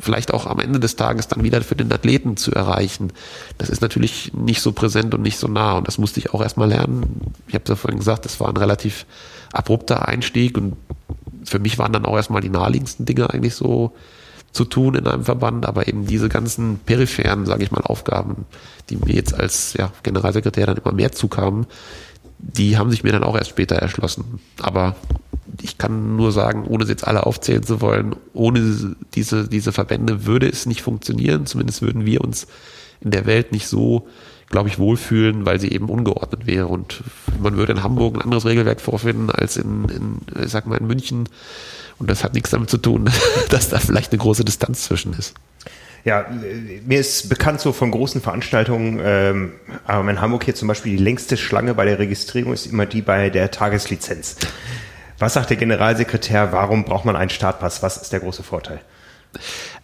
vielleicht auch am Ende des Tages dann wieder für den Athleten zu erreichen. Das ist natürlich nicht so präsent und nicht so nah und das musste ich auch erstmal lernen. Ich habe es ja vorhin gesagt, das war ein relativ abrupter Einstieg und für mich waren dann auch erstmal die naheliegendsten Dinge eigentlich so zu tun in einem Verband, aber eben diese ganzen peripheren, sage ich mal, Aufgaben, die mir jetzt als ja, Generalsekretär dann immer mehr zukamen, die haben sich mir dann auch erst später erschlossen. Aber ich kann nur sagen, ohne sie jetzt alle aufzählen zu wollen, ohne diese, diese Verbände würde es nicht funktionieren. Zumindest würden wir uns in der Welt nicht so, glaube ich, wohlfühlen, weil sie eben ungeordnet wäre. Und man würde in Hamburg ein anderes Regelwerk vorfinden als in, in ich sag mal, in München. Und das hat nichts damit zu tun, *laughs* dass da vielleicht eine große Distanz zwischen ist. Ja, mir ist bekannt so von großen Veranstaltungen, ähm, aber in Hamburg hier zum Beispiel die längste Schlange bei der Registrierung ist immer die bei der Tageslizenz. Was sagt der Generalsekretär, warum braucht man einen Startpass? Was ist der große Vorteil?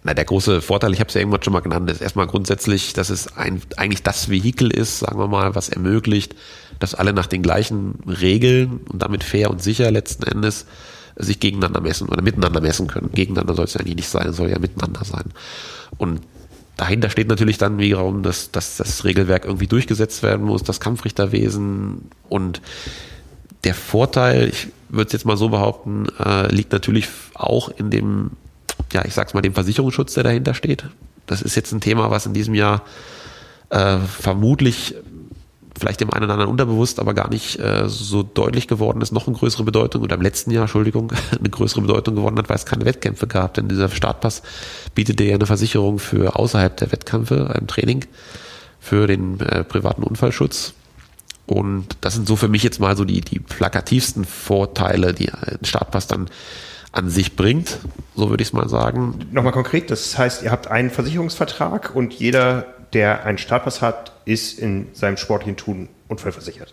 Na, der große Vorteil, ich habe es ja irgendwann schon mal genannt, ist erstmal grundsätzlich, dass es ein, eigentlich das Vehikel ist, sagen wir mal, was ermöglicht, dass alle nach den gleichen Regeln und damit fair und sicher letzten Endes sich gegeneinander messen oder miteinander messen können. Gegeneinander soll es ja eigentlich nicht sein, soll ja miteinander sein. Und dahinter steht natürlich dann wiederum, dass, dass das Regelwerk irgendwie durchgesetzt werden muss, das Kampfrichterwesen und der Vorteil, ich würde es jetzt mal so behaupten, äh, liegt natürlich auch in dem, ja, ich sag's mal, dem Versicherungsschutz, der dahinter steht. Das ist jetzt ein Thema, was in diesem Jahr äh, vermutlich vielleicht dem einen oder anderen unterbewusst, aber gar nicht äh, so deutlich geworden ist, noch eine größere Bedeutung oder im letzten Jahr, Entschuldigung, *laughs* eine größere Bedeutung geworden hat, weil es keine Wettkämpfe gab. Denn dieser Startpass bietet dir ja eine Versicherung für außerhalb der Wettkämpfe, im Training, für den äh, privaten Unfallschutz. Und das sind so für mich jetzt mal so die, die plakativsten Vorteile, die ein Startpass dann an sich bringt, so würde ich es mal sagen. Nochmal konkret, das heißt, ihr habt einen Versicherungsvertrag und jeder, der einen Startpass hat, ist in seinem sportlichen Tun unfallversichert.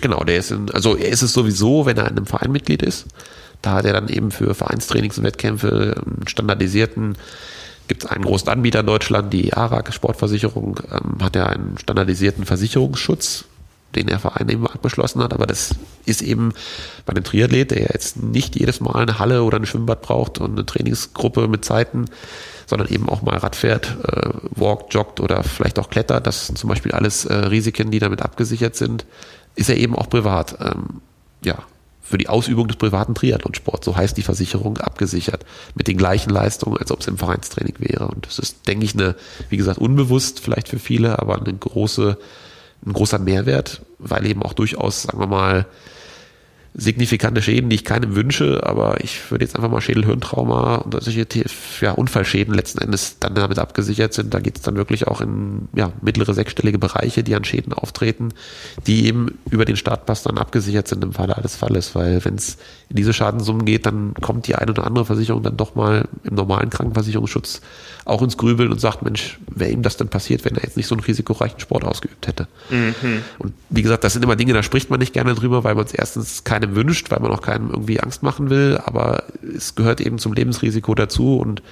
Genau, der ist in, also er ist es sowieso, wenn er in einem Verein Mitglied ist. Da hat er dann eben für Vereinstrainings und Wettkämpfe einen standardisierten, gibt es einen großen Anbieter in Deutschland, die ARAG Sportversicherung, ähm, hat er einen standardisierten Versicherungsschutz, den der Verein eben abgeschlossen hat. Aber das ist eben bei einem Triathlet, der jetzt nicht jedes Mal eine Halle oder ein Schwimmbad braucht und eine Trainingsgruppe mit Zeiten, sondern eben auch mal Rad fährt, äh, walkt, joggt oder vielleicht auch klettert. Das sind zum Beispiel alles äh, Risiken, die damit abgesichert sind. Ist er eben auch privat. Ähm, ja, für die Ausübung des privaten Triathlonsports, so heißt die Versicherung, abgesichert. Mit den gleichen Leistungen, als ob es im Vereinstraining wäre. Und das ist, denke ich, eine, wie gesagt, unbewusst vielleicht für viele, aber eine große ein großer Mehrwert, weil eben auch durchaus, sagen wir mal, signifikante Schäden, die ich keinem wünsche, aber ich würde jetzt einfach mal Schädelhirntrauma und solche ja, Unfallschäden letzten Endes dann damit abgesichert sind. Da geht es dann wirklich auch in ja, mittlere sechsstellige Bereiche, die an Schäden auftreten, die eben über den Startpass dann abgesichert sind im Falle eines Falles, weil wenn es in diese Schadensummen geht, dann kommt die eine oder andere Versicherung dann doch mal im normalen Krankenversicherungsschutz auch ins Grübeln und sagt, Mensch, wäre ihm das denn passiert, wenn er jetzt nicht so einen risikoreichen Sport ausgeübt hätte? Mhm. Und wie gesagt, das sind immer Dinge, da spricht man nicht gerne drüber, weil man es erstens keinem wünscht, weil man auch keinem irgendwie Angst machen will, aber es gehört eben zum Lebensrisiko dazu und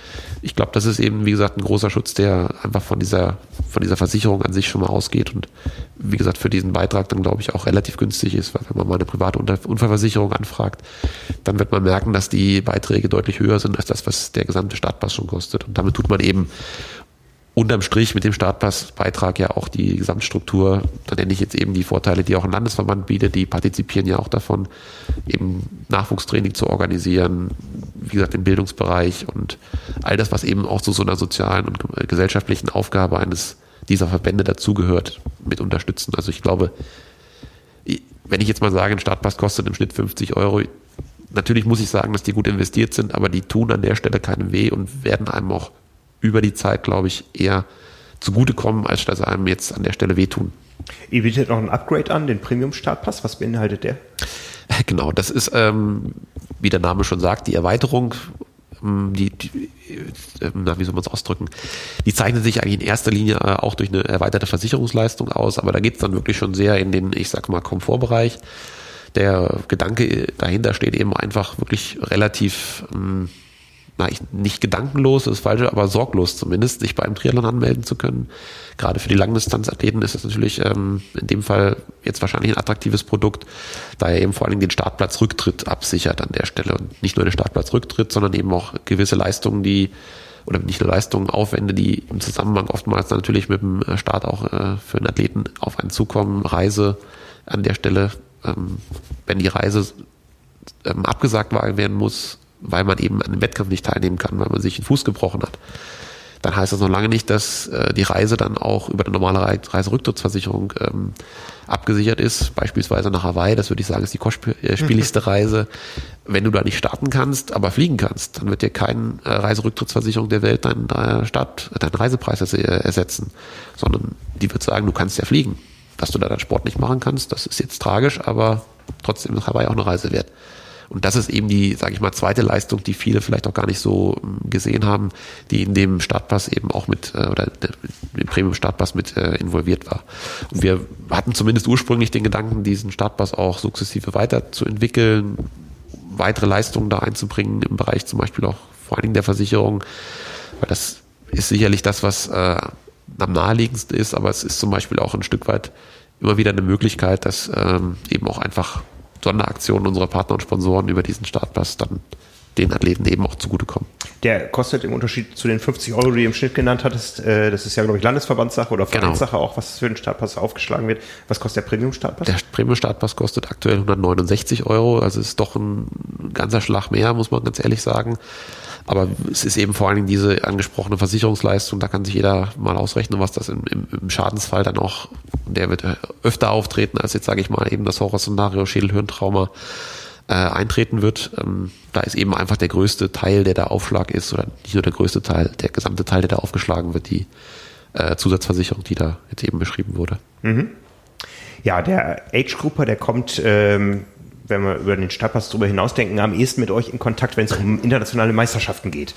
ich glaube, das ist eben, wie gesagt, ein großer Schutz, der einfach von dieser, von dieser Versicherung an sich schon mal ausgeht und wie gesagt, für diesen Beitrag dann, glaube ich, auch relativ günstig ist, weil wenn man mal eine private Unfallversicherung anfragt, dann wird man merken, dass die Beiträge deutlich höher sind als das, was der gesamte Startpass schon kostet. Und damit tut man eben unterm Strich mit dem Startpassbeitrag ja auch die Gesamtstruktur, da nenne ich jetzt eben die Vorteile, die auch ein Landesverband bietet, die partizipieren ja auch davon, eben Nachwuchstraining zu organisieren, wie gesagt, im Bildungsbereich und all das, was eben auch zu so einer sozialen und gesellschaftlichen Aufgabe eines dieser Verbände dazugehört, mit unterstützen. Also ich glaube, wenn ich jetzt mal sage, ein Startpass kostet im Schnitt 50 Euro, natürlich muss ich sagen, dass die gut investiert sind, aber die tun an der Stelle keinen weh und werden einem auch über die Zeit, glaube ich, eher zugutekommen, als dass einem jetzt an der Stelle wehtun. Ihr bietet noch ein Upgrade an, den Premium-Startpass. Was beinhaltet der? *laughs* Genau, das ist, ähm, wie der Name schon sagt, die Erweiterung ähm, die, die äh, na, wie soll man es ausdrücken, die zeichnet sich eigentlich in erster Linie äh, auch durch eine erweiterte Versicherungsleistung aus, aber da geht es dann wirklich schon sehr in den, ich sag mal, Komfortbereich. Der Gedanke dahinter steht eben einfach wirklich relativ ähm, na, ich, nicht gedankenlos, das ist falsch, aber sorglos zumindest, sich bei einem Triathlon anmelden zu können. Gerade für die Langdistanzathleten ist das natürlich ähm, in dem Fall jetzt wahrscheinlich ein attraktives Produkt, da er eben vor allem den Startplatzrücktritt absichert an der Stelle. Und nicht nur den Startplatzrücktritt, sondern eben auch gewisse Leistungen, die oder nicht nur Leistungen, Aufwände, die im Zusammenhang oftmals natürlich mit dem Start auch äh, für einen Athleten auf einen zukommen, Reise an der Stelle, ähm, wenn die Reise ähm, abgesagt werden muss, weil man eben an dem Wettkampf nicht teilnehmen kann, weil man sich den Fuß gebrochen hat. Dann heißt das noch lange nicht, dass äh, die Reise dann auch über eine normale Reiserücktrittsversicherung ähm, abgesichert ist, beispielsweise nach Hawaii, das würde ich sagen, ist die kostspieligste mhm. Reise. Wenn du da nicht starten kannst, aber fliegen kannst, dann wird dir keine äh, Reiserücktrittsversicherung der Welt deinen, äh, Start, deinen Reisepreis ersetzen, sondern die wird sagen, du kannst ja fliegen. Dass du da deinen Sport nicht machen kannst, das ist jetzt tragisch, aber trotzdem ist Hawaii auch eine Reise wert. Und das ist eben die, sage ich mal, zweite Leistung, die viele vielleicht auch gar nicht so ähm, gesehen haben, die in dem Startpass eben auch mit, äh, oder im Premium-Startpass mit äh, involviert war. Und wir hatten zumindest ursprünglich den Gedanken, diesen Startpass auch sukzessive weiterzuentwickeln, weitere Leistungen da einzubringen im Bereich zum Beispiel auch vor allen Dingen der Versicherung, weil das ist sicherlich das, was äh, am naheliegendsten ist, aber es ist zum Beispiel auch ein Stück weit immer wieder eine Möglichkeit, dass ähm, eben auch einfach Sonderaktionen unserer Partner und Sponsoren über diesen Startpass dann den Athleten eben auch zugutekommen. Der kostet im Unterschied zu den 50 Euro, die du im Schnitt genannt hattest, äh, das ist ja, glaube ich, Landesverbandssache oder genau. Vereinssache genau. auch, was für einen Startpass aufgeschlagen wird. Was kostet der Premium-Startpass? Der Premium-Startpass kostet aktuell 169 Euro, also ist doch ein ganzer Schlag mehr, muss man ganz ehrlich sagen. Aber es ist eben vor allen Dingen diese angesprochene Versicherungsleistung, da kann sich jeder mal ausrechnen, was das im, im, im Schadensfall dann auch, der wird öfter auftreten als jetzt, sage ich mal, eben das Horrorszenario Schädelhirntrauma äh, eintreten wird. Ähm, da ist eben einfach der größte Teil, der da Aufschlag ist, oder nicht nur der größte Teil, der gesamte Teil, der da aufgeschlagen wird, die äh, Zusatzversicherung, die da jetzt eben beschrieben wurde. Mhm. Ja, der Age Grouper, der kommt ähm, wenn wir über den Stadtpass drüber hinausdenken, am ehesten mit euch in Kontakt, wenn es um internationale Meisterschaften geht.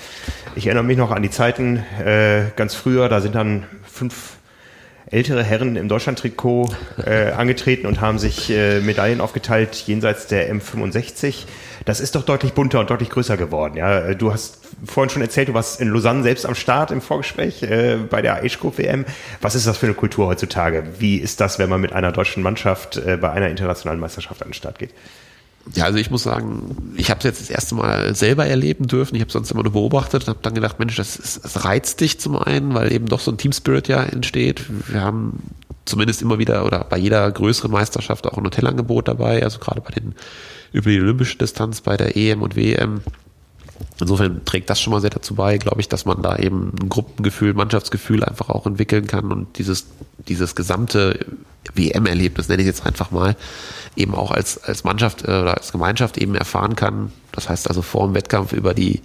Ich erinnere mich noch an die Zeiten äh, ganz früher, da sind dann fünf ältere Herren im Deutschlandtrikot äh, angetreten und haben sich äh, Medaillen aufgeteilt jenseits der M65. Das ist doch deutlich bunter und deutlich größer geworden. Ja, du hast vorhin schon erzählt, du warst in Lausanne selbst am Start im Vorgespräch äh, bei der Age WM. Was ist das für eine Kultur heutzutage? Wie ist das, wenn man mit einer deutschen Mannschaft äh, bei einer internationalen Meisterschaft an den Start geht? Ja, also ich muss sagen, ich habe es jetzt das erste Mal selber erleben dürfen. Ich habe sonst immer nur beobachtet und habe dann gedacht, Mensch, das, ist, das reizt dich zum einen, weil eben doch so ein Team Spirit ja entsteht. Wir haben zumindest immer wieder oder bei jeder größeren Meisterschaft auch ein Hotelangebot dabei, also gerade bei den über die olympische Distanz, bei der EM und WM. Insofern trägt das schon mal sehr dazu bei, glaube ich, dass man da eben ein Gruppengefühl, Mannschaftsgefühl einfach auch entwickeln kann und dieses, dieses gesamte WM-Erlebnis, nenne ich jetzt einfach mal, eben auch als, als Mannschaft äh, oder als Gemeinschaft eben erfahren kann. Das heißt also vor dem Wettkampf über die,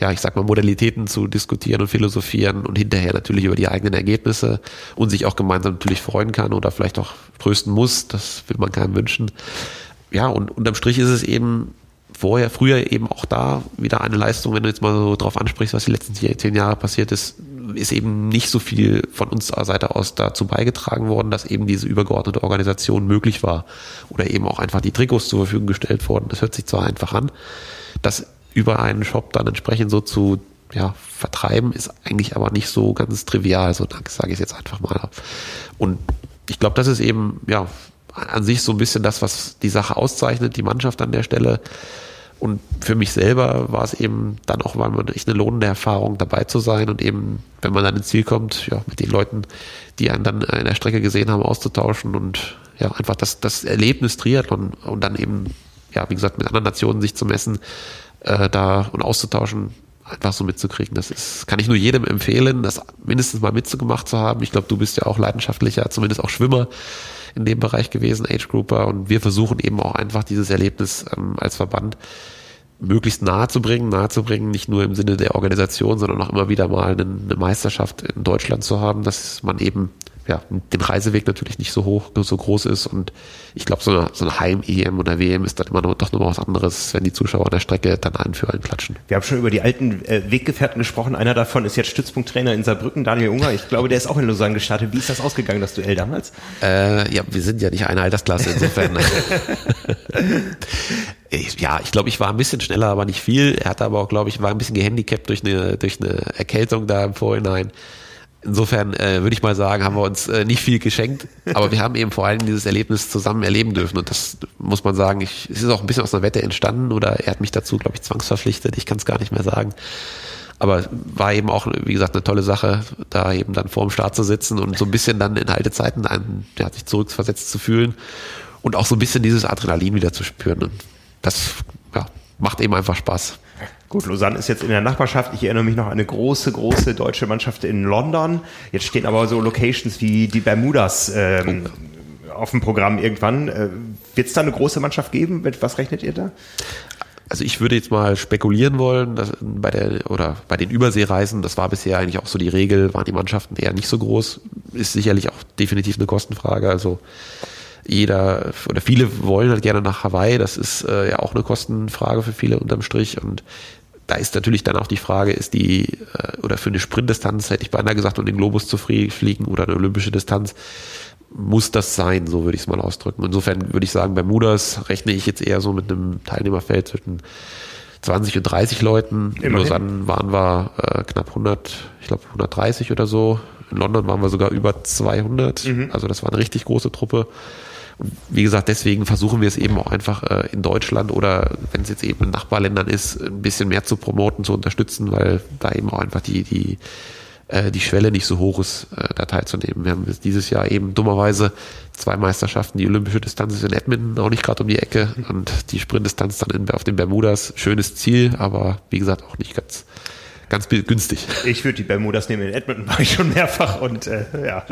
ja, ich sag mal, Modalitäten zu diskutieren und philosophieren und hinterher natürlich über die eigenen Ergebnisse und sich auch gemeinsam natürlich freuen kann oder vielleicht auch trösten muss. Das will man keinem wünschen. Ja, und unterm Strich ist es eben vorher, früher eben auch da wieder eine Leistung, wenn du jetzt mal so drauf ansprichst, was die letzten zehn Jahre passiert ist, ist eben nicht so viel von unserer Seite aus dazu beigetragen worden, dass eben diese übergeordnete Organisation möglich war oder eben auch einfach die Trikots zur Verfügung gestellt wurden. Das hört sich zwar einfach an, das über einen Shop dann entsprechend so zu ja, vertreiben, ist eigentlich aber nicht so ganz trivial, so sage ich es jetzt einfach mal. Und ich glaube, das ist eben ja an sich so ein bisschen das, was die Sache auszeichnet, die Mannschaft an der Stelle. Und für mich selber war es eben dann auch mal echt eine lohnende Erfahrung, dabei zu sein und eben, wenn man dann ins Ziel kommt, ja, mit den Leuten, die einen dann in der Strecke gesehen haben, auszutauschen und ja, einfach das, das Erlebnis Triathlon und dann eben, ja, wie gesagt, mit anderen Nationen sich zu messen, äh, da und auszutauschen, einfach so mitzukriegen. Das ist, kann ich nur jedem empfehlen, das mindestens mal mitzugemacht zu haben. Ich glaube, du bist ja auch leidenschaftlicher, zumindest auch Schwimmer in dem Bereich gewesen, Age Grouper, und wir versuchen eben auch einfach dieses Erlebnis ähm, als Verband möglichst nahe zu bringen, nahe zu bringen, nicht nur im Sinne der Organisation, sondern auch immer wieder mal eine, Meisterschaft in Deutschland zu haben, dass man eben ja, den Reiseweg natürlich nicht so hoch, so groß ist und ich glaube, so eine, so eine Heim-EM oder WM ist dann immer noch, doch nochmal was anderes, wenn die Zuschauer an der Strecke dann einen für einen klatschen. Wir haben schon über die alten äh, Weggefährten gesprochen. Einer davon ist jetzt Stützpunkttrainer in Saarbrücken, Daniel Unger. Ich glaube, der ist auch in Lausanne gestartet. Wie ist das ausgegangen, das Duell damals? Äh, ja, wir sind ja nicht eine Altersklasse, insofern. *laughs* ich, ja, ich glaube, ich war ein bisschen schneller, aber nicht viel. Er hatte aber auch, glaube ich, war ein bisschen gehandicapt durch eine, durch eine Erkältung da im Vorhinein. Insofern äh, würde ich mal sagen, haben wir uns äh, nicht viel geschenkt, aber wir haben eben vor allem dieses Erlebnis zusammen erleben dürfen und das muss man sagen, ich, es ist auch ein bisschen aus einer Wette entstanden oder er hat mich dazu, glaube ich, zwangsverpflichtet, ich kann es gar nicht mehr sagen. Aber war eben auch, wie gesagt, eine tolle Sache, da eben dann vor dem Start zu sitzen und so ein bisschen dann in alte Zeiten an, ja, sich zurückversetzt zu fühlen und auch so ein bisschen dieses Adrenalin wieder zu spüren. Und das ja, macht eben einfach Spaß. Gut, Lausanne ist jetzt in der Nachbarschaft. Ich erinnere mich noch an eine große, große deutsche Mannschaft in London. Jetzt stehen aber so Locations wie die Bermudas ähm, auf dem Programm irgendwann. Äh, Wird es da eine große Mannschaft geben? Was rechnet ihr da? Also ich würde jetzt mal spekulieren wollen, dass bei der oder bei den Überseereisen, das war bisher eigentlich auch so die Regel, waren die Mannschaften eher nicht so groß. Ist sicherlich auch definitiv eine Kostenfrage. Also jeder oder viele wollen halt gerne nach Hawaii. Das ist äh, ja auch eine Kostenfrage für viele unterm Strich. Und da ist natürlich dann auch die Frage, ist die, äh, oder für eine Sprintdistanz hätte ich beinahe gesagt, um den Globus zu fliegen oder eine olympische Distanz, muss das sein, so würde ich es mal ausdrücken. Insofern würde ich sagen, bei Mudas rechne ich jetzt eher so mit einem Teilnehmerfeld zwischen 20 und 30 Leuten. In Lausanne waren wir äh, knapp 100, ich glaube 130 oder so. In London waren wir sogar über 200. Mhm. Also das war eine richtig große Truppe. Und wie gesagt, deswegen versuchen wir es eben auch einfach äh, in Deutschland oder wenn es jetzt eben in Nachbarländern ist, ein bisschen mehr zu promoten, zu unterstützen, weil da eben auch einfach die, die äh, die Schwelle nicht so hoch ist, äh, da teilzunehmen. Wir haben dieses Jahr eben dummerweise zwei Meisterschaften. Die olympische Distanz ist in Edmonton auch nicht gerade um die Ecke und die Sprintdistanz dann in, auf den Bermudas. Schönes Ziel, aber wie gesagt auch nicht ganz ganz günstig. Ich würde die Bermudas nehmen. In Edmonton *laughs* war ich schon mehrfach und äh, ja.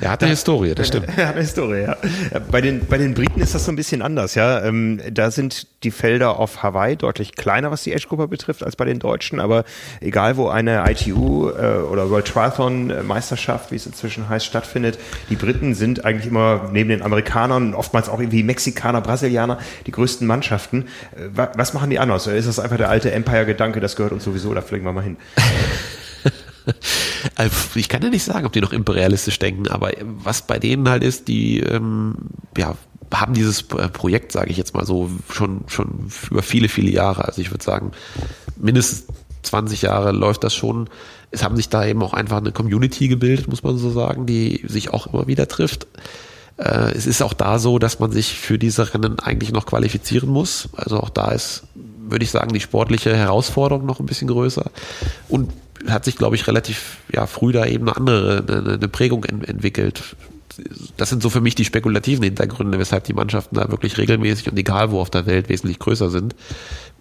Er hat eine Historie, das stimmt. *laughs* Er hat eine Historie, ja. Bei den, bei den Briten ist das so ein bisschen anders, ja. Ähm, da sind die Felder auf Hawaii deutlich kleiner, was die Age-Gruppe betrifft, als bei den Deutschen. Aber egal, wo eine ITU äh, oder World Triathlon Meisterschaft, wie es inzwischen heißt, stattfindet, die Briten sind eigentlich immer neben den Amerikanern, oftmals auch irgendwie Mexikaner, Brasilianer, die größten Mannschaften. Äh, was machen die anders? Oder ist das einfach der alte Empire-Gedanke, das gehört uns sowieso, da fliegen wir mal hin? Also, *laughs* ich kann ja nicht sagen, ob die noch imperialistisch denken, aber was bei denen halt ist, die ähm, ja, haben dieses Projekt, sage ich jetzt mal so, schon, schon über viele, viele Jahre. Also ich würde sagen, mindestens 20 Jahre läuft das schon. Es haben sich da eben auch einfach eine Community gebildet, muss man so sagen, die sich auch immer wieder trifft. Äh, es ist auch da so, dass man sich für diese Rennen eigentlich noch qualifizieren muss. Also auch da ist würde ich sagen, die sportliche Herausforderung noch ein bisschen größer. Und hat sich, glaube ich, relativ ja, früh da eben eine andere, eine, eine Prägung ent entwickelt. Das sind so für mich die spekulativen Hintergründe, weshalb die Mannschaften da wirklich regelmäßig und egal wo auf der Welt wesentlich größer sind.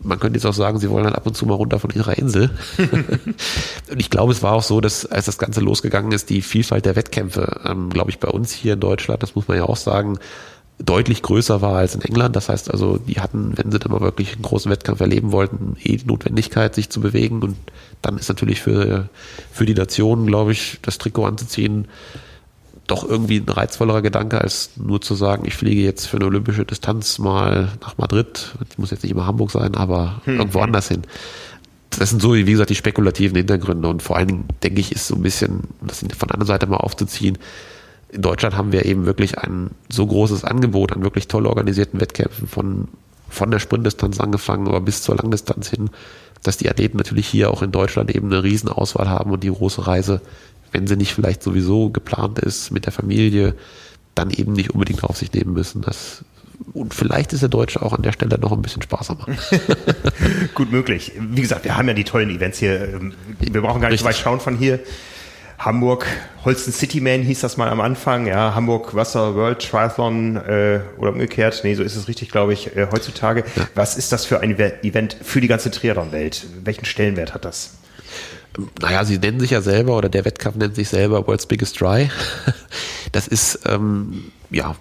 Man könnte jetzt auch sagen, sie wollen dann ab und zu mal runter von ihrer Insel. *laughs* und ich glaube, es war auch so, dass als das Ganze losgegangen ist, die Vielfalt der Wettkämpfe, ähm, glaube ich, bei uns hier in Deutschland, das muss man ja auch sagen, deutlich größer war als in England. Das heißt also, die hatten, wenn sie dann mal wirklich einen großen Wettkampf erleben wollten, eh die Notwendigkeit, sich zu bewegen. Und dann ist natürlich für, für die Nationen, glaube ich, das Trikot anzuziehen, doch irgendwie ein reizvollerer Gedanke, als nur zu sagen, ich fliege jetzt für eine olympische Distanz mal nach Madrid. Das muss jetzt nicht immer Hamburg sein, aber hm. irgendwo anders hin. Das sind so, wie gesagt, die spekulativen Hintergründe. Und vor allen Dingen, denke ich, ist so ein bisschen, das von der anderen Seite mal aufzuziehen, in Deutschland haben wir eben wirklich ein so großes Angebot an wirklich toll organisierten Wettkämpfen von, von der Sprintdistanz angefangen, aber bis zur Langdistanz hin, dass die Athleten natürlich hier auch in Deutschland eben eine Riesenauswahl haben und die große Reise, wenn sie nicht vielleicht sowieso geplant ist mit der Familie, dann eben nicht unbedingt auf sich nehmen müssen. Das und vielleicht ist der Deutsche auch an der Stelle noch ein bisschen sparsamer. *laughs* Gut möglich. Wie gesagt, wir haben ja die tollen Events hier. Wir brauchen gar nicht Richtig. weit schauen von hier. Hamburg, Holsten City Man hieß das mal am Anfang, ja, Hamburg Wasser World Triathlon äh, oder umgekehrt, nee, so ist es richtig, glaube ich, äh, heutzutage. Was ist das für ein Event für die ganze Triathlon-Welt? Welchen Stellenwert hat das? Naja, sie nennen sich ja selber oder der Wettkampf nennt sich selber World's Biggest Try. *laughs* Das ist ähm, ja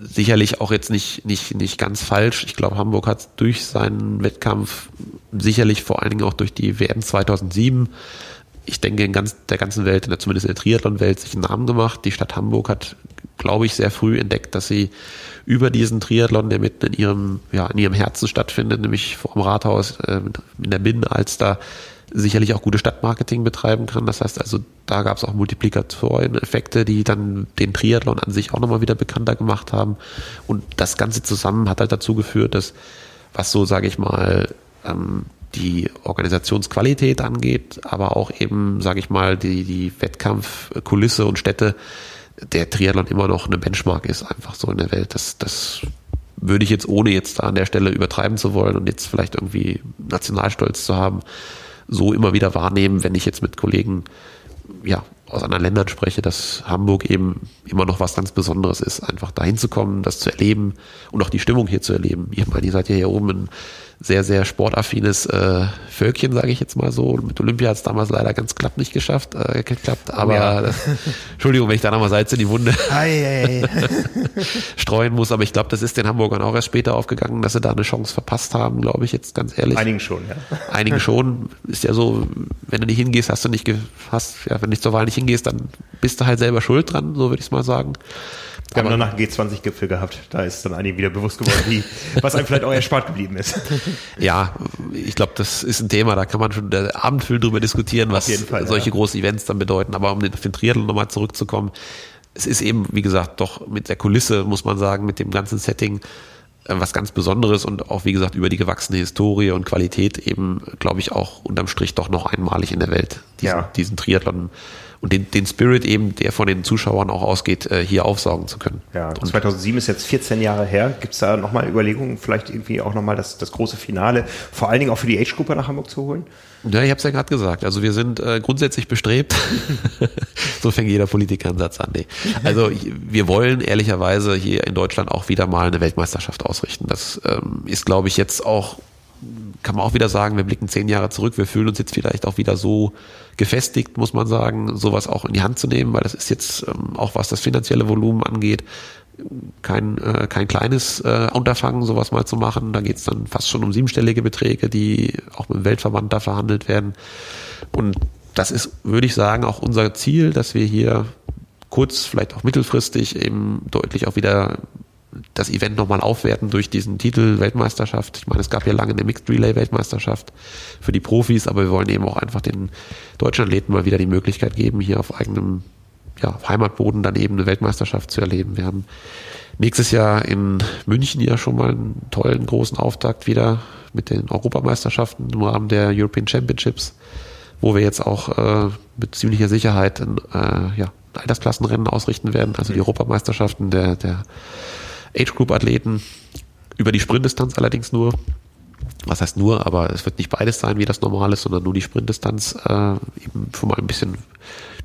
sicherlich auch jetzt nicht, nicht, nicht ganz falsch. Ich glaube, Hamburg hat durch seinen Wettkampf sicherlich vor allen Dingen auch durch die WM 2007 ich denke, in ganz, der ganzen Welt, zumindest in der Triathlon-Welt, sich einen Namen gemacht. Die Stadt Hamburg hat, glaube ich, sehr früh entdeckt, dass sie über diesen Triathlon, der mitten in ihrem, ja, in ihrem Herzen stattfindet, nämlich vor dem Rathaus, äh, in der Binnenalster, sicherlich auch gute Stadtmarketing betreiben kann. Das heißt also, da gab es auch Multiplikatoren-Effekte, die dann den Triathlon an sich auch nochmal wieder bekannter gemacht haben. Und das Ganze zusammen hat halt dazu geführt, dass, was so, sage ich mal, ähm, die Organisationsqualität angeht, aber auch eben, sage ich mal, die, die Wettkampfkulisse und Städte, der Triathlon immer noch eine Benchmark ist, einfach so in der Welt. Das, das würde ich jetzt, ohne jetzt da an der Stelle übertreiben zu wollen und jetzt vielleicht irgendwie Nationalstolz zu haben, so immer wieder wahrnehmen, wenn ich jetzt mit Kollegen ja, aus anderen Ländern spreche, dass Hamburg eben immer noch was ganz Besonderes ist, einfach dahin zu kommen, das zu erleben und auch die Stimmung hier zu erleben. Ich meine, ihr seid ja hier oben in sehr, sehr sportaffines äh, Völkchen, sage ich jetzt mal so. Mit Olympia hat es damals leider ganz knapp nicht geschafft, äh, geklappt. Oh aber ja. *laughs* das, Entschuldigung, wenn ich da nochmal Salz in die Wunde *laughs* *laughs* streuen muss. Aber ich glaube, das ist den Hamburgern auch erst später aufgegangen, dass sie da eine Chance verpasst haben, glaube ich jetzt ganz ehrlich. Einigen schon, ja. Einigen schon. Ist ja so, wenn du nicht hingehst, hast du nicht, hast, ja, wenn du nicht zur Wahl nicht hingehst, dann bist du halt selber schuld dran, so würde ich es mal sagen. Wir haben danach einen G20-Gipfel gehabt. Da ist dann einigen wieder bewusst geworden, wie, was einem vielleicht auch erspart geblieben ist. *laughs* Ja, ich glaube, das ist ein Thema, da kann man schon der Abendfüll drüber diskutieren, was Fall, solche ja. großen Events dann bedeuten. Aber um auf den Triathlon nochmal zurückzukommen, es ist eben, wie gesagt, doch mit der Kulisse, muss man sagen, mit dem ganzen Setting äh, was ganz Besonderes und auch, wie gesagt, über die gewachsene Historie und Qualität eben, glaube ich, auch unterm Strich doch noch einmalig in der Welt, diesen, ja. diesen Triathlon und den, den Spirit eben, der von den Zuschauern auch ausgeht, äh, hier aufsaugen zu können. Ja, und 2007 ist jetzt 14 Jahre her. Gibt es da nochmal Überlegungen, vielleicht irgendwie auch nochmal das, das große Finale, vor allen Dingen auch für die Age-Gruppe nach Hamburg zu holen? Ja, ich habe es ja gerade gesagt. Also wir sind äh, grundsätzlich bestrebt. *laughs* so fängt jeder Politiker einen Satz an. Nee. Also wir wollen ehrlicherweise hier in Deutschland auch wieder mal eine Weltmeisterschaft ausrichten. Das ähm, ist, glaube ich, jetzt auch kann man auch wieder sagen, wir blicken zehn Jahre zurück, wir fühlen uns jetzt vielleicht auch wieder so gefestigt, muss man sagen, sowas auch in die Hand zu nehmen, weil das ist jetzt ähm, auch was das finanzielle Volumen angeht, kein, äh, kein kleines äh, Unterfangen, sowas mal zu machen. Da geht es dann fast schon um siebenstellige Beträge, die auch mit dem Weltverband da verhandelt werden. Und das ist, würde ich sagen, auch unser Ziel, dass wir hier kurz, vielleicht auch mittelfristig eben deutlich auch wieder das Event nochmal aufwerten durch diesen Titel Weltmeisterschaft. Ich meine, es gab ja lange eine Mixed Relay Weltmeisterschaft für die Profis, aber wir wollen eben auch einfach den deutschen Athleten mal wieder die Möglichkeit geben, hier auf eigenem ja, Heimatboden dann eben eine Weltmeisterschaft zu erleben. Wir haben nächstes Jahr in München ja schon mal einen tollen großen Auftakt wieder mit den Europameisterschaften im Rahmen der European Championships, wo wir jetzt auch äh, mit ziemlicher Sicherheit ein, äh, ja, Altersklassenrennen ausrichten werden, also die Europameisterschaften der, der Age-Group-Athleten über die Sprintdistanz allerdings nur. Was heißt nur, aber es wird nicht beides sein, wie das normal ist, sondern nur die Sprintdistanz, äh, eben schon mal ein bisschen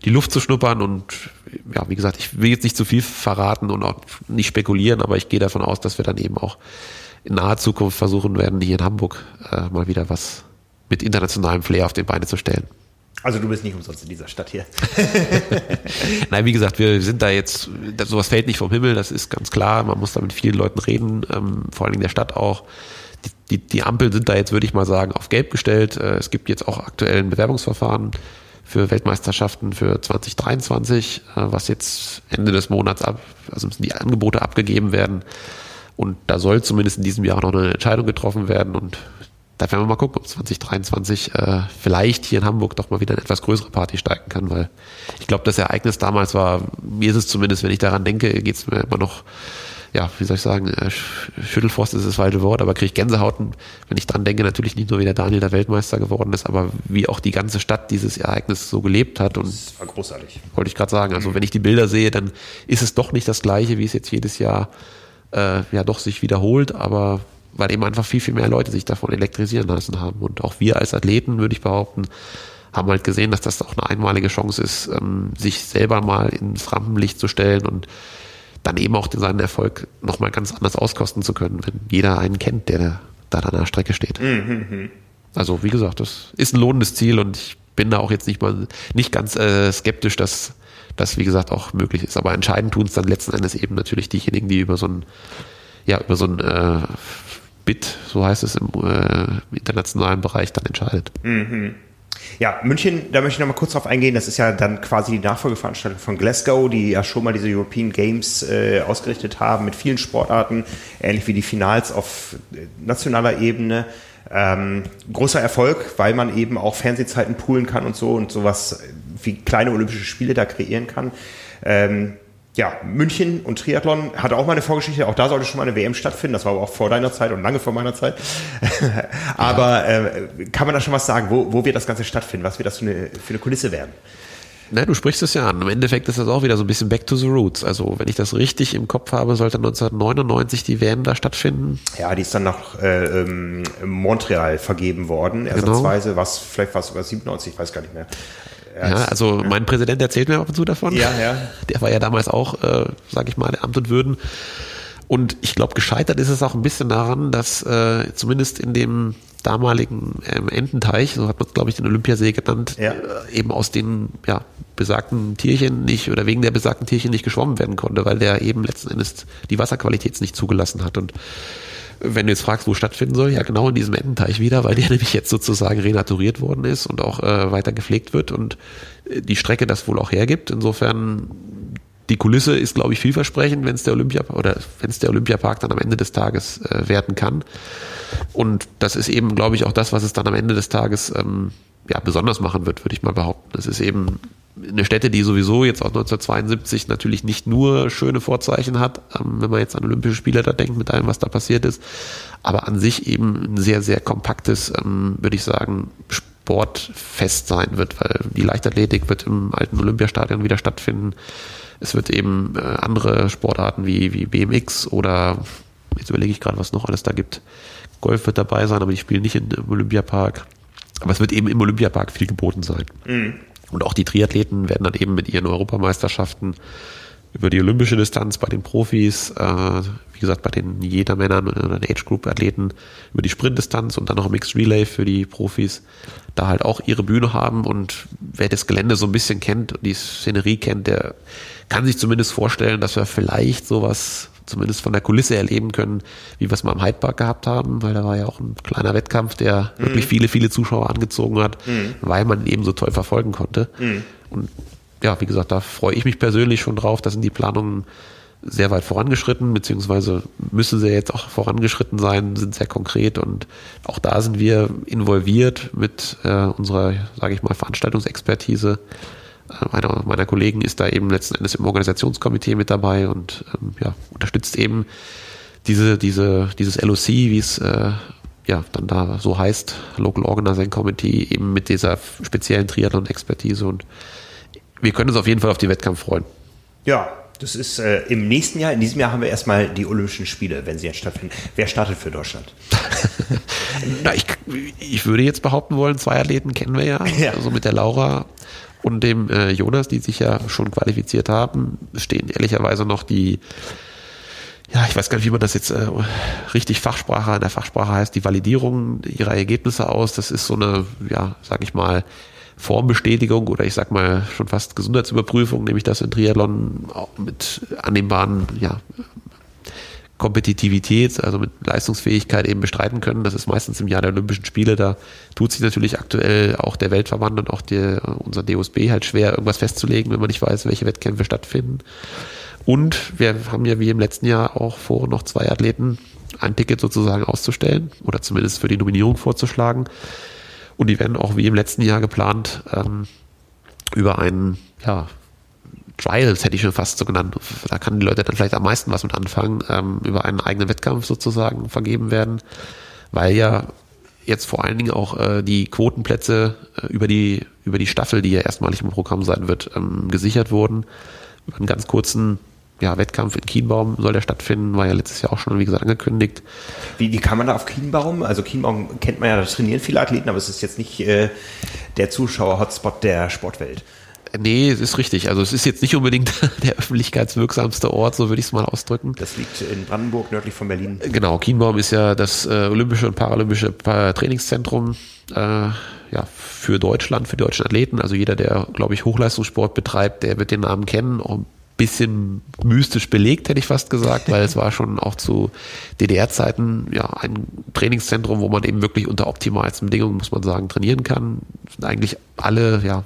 die Luft zu schnuppern und ja, wie gesagt, ich will jetzt nicht zu viel verraten und auch nicht spekulieren, aber ich gehe davon aus, dass wir dann eben auch in naher Zukunft versuchen werden, hier in Hamburg äh, mal wieder was mit internationalem Flair auf die Beine zu stellen. Also du bist nicht umsonst in dieser Stadt hier. *laughs* Nein, wie gesagt, wir sind da jetzt, sowas fällt nicht vom Himmel, das ist ganz klar. Man muss da mit vielen Leuten reden, ähm, vor allen Dingen der Stadt auch. Die, die, die Ampel sind da jetzt, würde ich mal sagen, auf gelb gestellt. Äh, es gibt jetzt auch aktuell ein Bewerbungsverfahren für Weltmeisterschaften für 2023, äh, was jetzt Ende des Monats ab, also müssen die Angebote abgegeben werden. Und da soll zumindest in diesem Jahr noch eine Entscheidung getroffen werden. Und da werden wir mal gucken, ob 2023 äh, vielleicht hier in Hamburg doch mal wieder eine etwas größere Party steigen kann, weil ich glaube, das Ereignis damals war, mir ist es zumindest, wenn ich daran denke, geht es mir immer noch, ja, wie soll ich sagen, äh, Schüttelfrost ist das falsche Wort, aber kriege ich Gänsehauten, wenn ich dran denke, natürlich nicht nur wie der Daniel der Weltmeister geworden ist, aber wie auch die ganze Stadt dieses Ereignis so gelebt hat. Und das war großartig. Wollte ich gerade sagen. Also wenn ich die Bilder sehe, dann ist es doch nicht das gleiche, wie es jetzt jedes Jahr äh, ja doch sich wiederholt, aber weil eben einfach viel, viel mehr Leute sich davon elektrisieren lassen haben. Und auch wir als Athleten, würde ich behaupten, haben halt gesehen, dass das auch eine einmalige Chance ist, ähm, sich selber mal ins Rampenlicht zu stellen und dann eben auch seinen Erfolg nochmal ganz anders auskosten zu können, wenn jeder einen kennt, der da an der Strecke steht. Mhm. Also wie gesagt, das ist ein lohnendes Ziel und ich bin da auch jetzt nicht mal nicht ganz äh, skeptisch, dass das wie gesagt auch möglich ist. Aber entscheidend tun es dann letzten Endes eben natürlich diejenigen, die über so ein ja über so ein äh, BIT, so heißt es im äh, internationalen Bereich, dann entscheidet. Mhm. Ja, München, da möchte ich noch mal kurz drauf eingehen. Das ist ja dann quasi die Nachfolgeveranstaltung von Glasgow, die ja schon mal diese European Games äh, ausgerichtet haben mit vielen Sportarten, ähnlich wie die Finals auf äh, nationaler Ebene. Ähm, großer Erfolg, weil man eben auch Fernsehzeiten poolen kann und so und sowas wie kleine Olympische Spiele da kreieren kann. Ähm, ja, München und Triathlon hatte auch mal eine Vorgeschichte. Auch da sollte schon mal eine WM stattfinden. Das war aber auch vor deiner Zeit und lange vor meiner Zeit. *laughs* aber äh, kann man da schon was sagen, wo, wo wird das Ganze stattfinden? Was wird das für eine, für eine Kulisse werden? Na, du sprichst es ja an. Im Endeffekt ist das auch wieder so ein bisschen back to the roots. Also, wenn ich das richtig im Kopf habe, sollte 1999 die WM da stattfinden. Ja, die ist dann nach äh, ähm, Montreal vergeben worden. Genau. Ersatzweise, genau. was vielleicht war es sogar 97, ich weiß gar nicht mehr. Ja, also mein Präsident erzählt mir ab und zu davon. Ja, ja. Der war ja damals auch, äh, sage ich mal, Amt und Würden. Und ich glaube, gescheitert ist es auch ein bisschen daran, dass äh, zumindest in dem damaligen ähm, Ententeich, so hat man es, glaube ich, den Olympiasee genannt, ja. äh, eben aus den ja, besagten Tierchen nicht oder wegen der besagten Tierchen nicht geschwommen werden konnte, weil der eben letzten Endes die Wasserqualität nicht zugelassen hat. Und wenn du jetzt fragst, wo stattfinden soll, ja genau in diesem Ententeich wieder, weil der *laughs* nämlich jetzt sozusagen renaturiert worden ist und auch äh, weiter gepflegt wird und äh, die Strecke das wohl auch hergibt. Insofern die Kulisse ist, glaube ich, vielversprechend, wenn es der Olympia oder wenn es der Olympiapark dann am Ende des Tages äh, werden kann. Und das ist eben, glaube ich, auch das, was es dann am Ende des Tages ähm, ja, besonders machen wird, würde ich mal behaupten. Das ist eben eine Stätte, die sowieso jetzt auch 1972 natürlich nicht nur schöne Vorzeichen hat, ähm, wenn man jetzt an Olympische Spiele da denkt, mit allem, was da passiert ist, aber an sich eben ein sehr, sehr kompaktes, ähm, würde ich sagen, sportfest sein wird, weil die Leichtathletik wird im alten Olympiastadion wieder stattfinden. Es wird eben äh, andere Sportarten wie, wie BMX oder jetzt überlege ich gerade, was noch alles da gibt. Golf wird dabei sein, aber die spielen nicht im Olympiapark. Aber es wird eben im Olympiapark viel geboten sein. Mhm. Und auch die Triathleten werden dann eben mit ihren Europameisterschaften über die olympische Distanz bei den Profis, äh, wie gesagt, bei den Jedermännern oder den Age Group Athleten über die Sprintdistanz und dann noch Mixed Relay für die Profis, da halt auch ihre Bühne haben. Und wer das Gelände so ein bisschen kennt und die Szenerie kennt, der kann sich zumindest vorstellen, dass wir vielleicht sowas zumindest von der Kulisse erleben können, wie wir es mal im Hyde Park gehabt haben, weil da war ja auch ein kleiner Wettkampf, der mhm. wirklich viele, viele Zuschauer angezogen hat, mhm. weil man ihn eben so toll verfolgen konnte. Mhm. Und ja, wie gesagt, da freue ich mich persönlich schon drauf. Da sind die Planungen sehr weit vorangeschritten, beziehungsweise müssen sie jetzt auch vorangeschritten sein, sind sehr konkret und auch da sind wir involviert mit äh, unserer, sage ich mal, Veranstaltungsexpertise. Äh, einer meiner Kollegen ist da eben letzten Endes im Organisationskomitee mit dabei und ähm, ja, unterstützt eben diese, diese, dieses LOC, wie es äh, ja dann da so heißt, Local Organizing Committee, eben mit dieser speziellen Triathlon-Expertise und wir können uns auf jeden Fall auf den Wettkampf freuen. Ja, das ist äh, im nächsten Jahr, in diesem Jahr haben wir erstmal die Olympischen Spiele, wenn sie jetzt stattfinden. Wer startet für Deutschland? *laughs* Na, ich, ich würde jetzt behaupten wollen, zwei Athleten kennen wir ja. ja. Also mit der Laura und dem äh, Jonas, die sich ja schon qualifiziert haben, stehen ehrlicherweise noch die, ja, ich weiß gar nicht, wie man das jetzt äh, richtig Fachsprache, in der Fachsprache heißt, die Validierung ihrer Ergebnisse aus. Das ist so eine, ja, sag ich mal, Formbestätigung oder ich sag mal schon fast Gesundheitsüberprüfung, nämlich dass in Triathlon mit annehmbaren ja, Kompetitivität, also mit Leistungsfähigkeit eben bestreiten können. Das ist meistens im Jahr der Olympischen Spiele. Da tut sich natürlich aktuell auch der Weltverband und auch der, unser DOSB halt schwer, irgendwas festzulegen, wenn man nicht weiß, welche Wettkämpfe stattfinden. Und wir haben ja wie im letzten Jahr auch vor, noch zwei Athleten ein Ticket sozusagen auszustellen oder zumindest für die Nominierung vorzuschlagen. Und die werden auch wie im letzten Jahr geplant ähm, über einen, ja, Trials hätte ich schon fast so genannt. Da kann die Leute dann vielleicht am meisten was mit anfangen, ähm, über einen eigenen Wettkampf sozusagen vergeben werden, weil ja jetzt vor allen Dingen auch äh, die Quotenplätze äh, über die über die Staffel, die ja erstmalig im Programm sein wird, ähm, gesichert wurden. Über einen ganz kurzen ja, Wettkampf in Kienbaum soll der stattfinden, war ja letztes Jahr auch schon, wie gesagt, angekündigt. Wie, wie kann man da auf Kienbaum? Also Kienbaum kennt man ja, da trainieren viele Athleten, aber es ist jetzt nicht äh, der Zuschauer-Hotspot der Sportwelt. Nee, es ist richtig. Also es ist jetzt nicht unbedingt *laughs* der öffentlichkeitswirksamste Ort, so würde ich es mal ausdrücken. Das liegt in Brandenburg, nördlich von Berlin. Genau, Kienbaum ist ja das äh, olympische und paralympische Trainingszentrum äh, ja, für Deutschland, für die deutschen Athleten. Also jeder, der, glaube ich, Hochleistungssport betreibt, der wird den Namen kennen. Auch bisschen mystisch belegt, hätte ich fast gesagt, weil es war schon auch zu DDR-Zeiten ja ein Trainingszentrum, wo man eben wirklich unter optimalsten Bedingungen, muss man sagen, trainieren kann. sind eigentlich alle ja,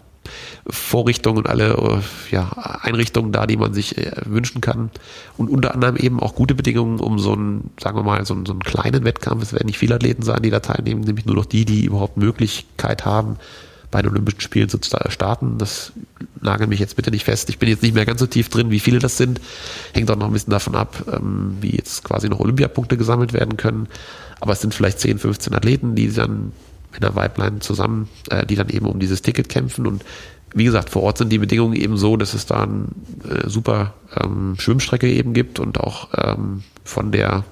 Vorrichtungen und alle ja, Einrichtungen da, die man sich äh, wünschen kann. Und unter anderem eben auch gute Bedingungen, um so einen, sagen wir mal, so einen, so einen kleinen Wettkampf, es werden nicht viele Athleten sein, die da teilnehmen, nämlich nur noch die, die überhaupt Möglichkeit haben, bei den Olympischen Spielen zu starten. Das nagel mich jetzt bitte nicht fest. Ich bin jetzt nicht mehr ganz so tief drin, wie viele das sind. Hängt auch noch ein bisschen davon ab, ähm, wie jetzt quasi noch Olympiapunkte gesammelt werden können. Aber es sind vielleicht 10, 15 Athleten, die dann mit der Weiblein zusammen, äh, die dann eben um dieses Ticket kämpfen. Und wie gesagt, vor Ort sind die Bedingungen eben so, dass es da eine äh, super ähm, Schwimmstrecke eben gibt und auch ähm, von der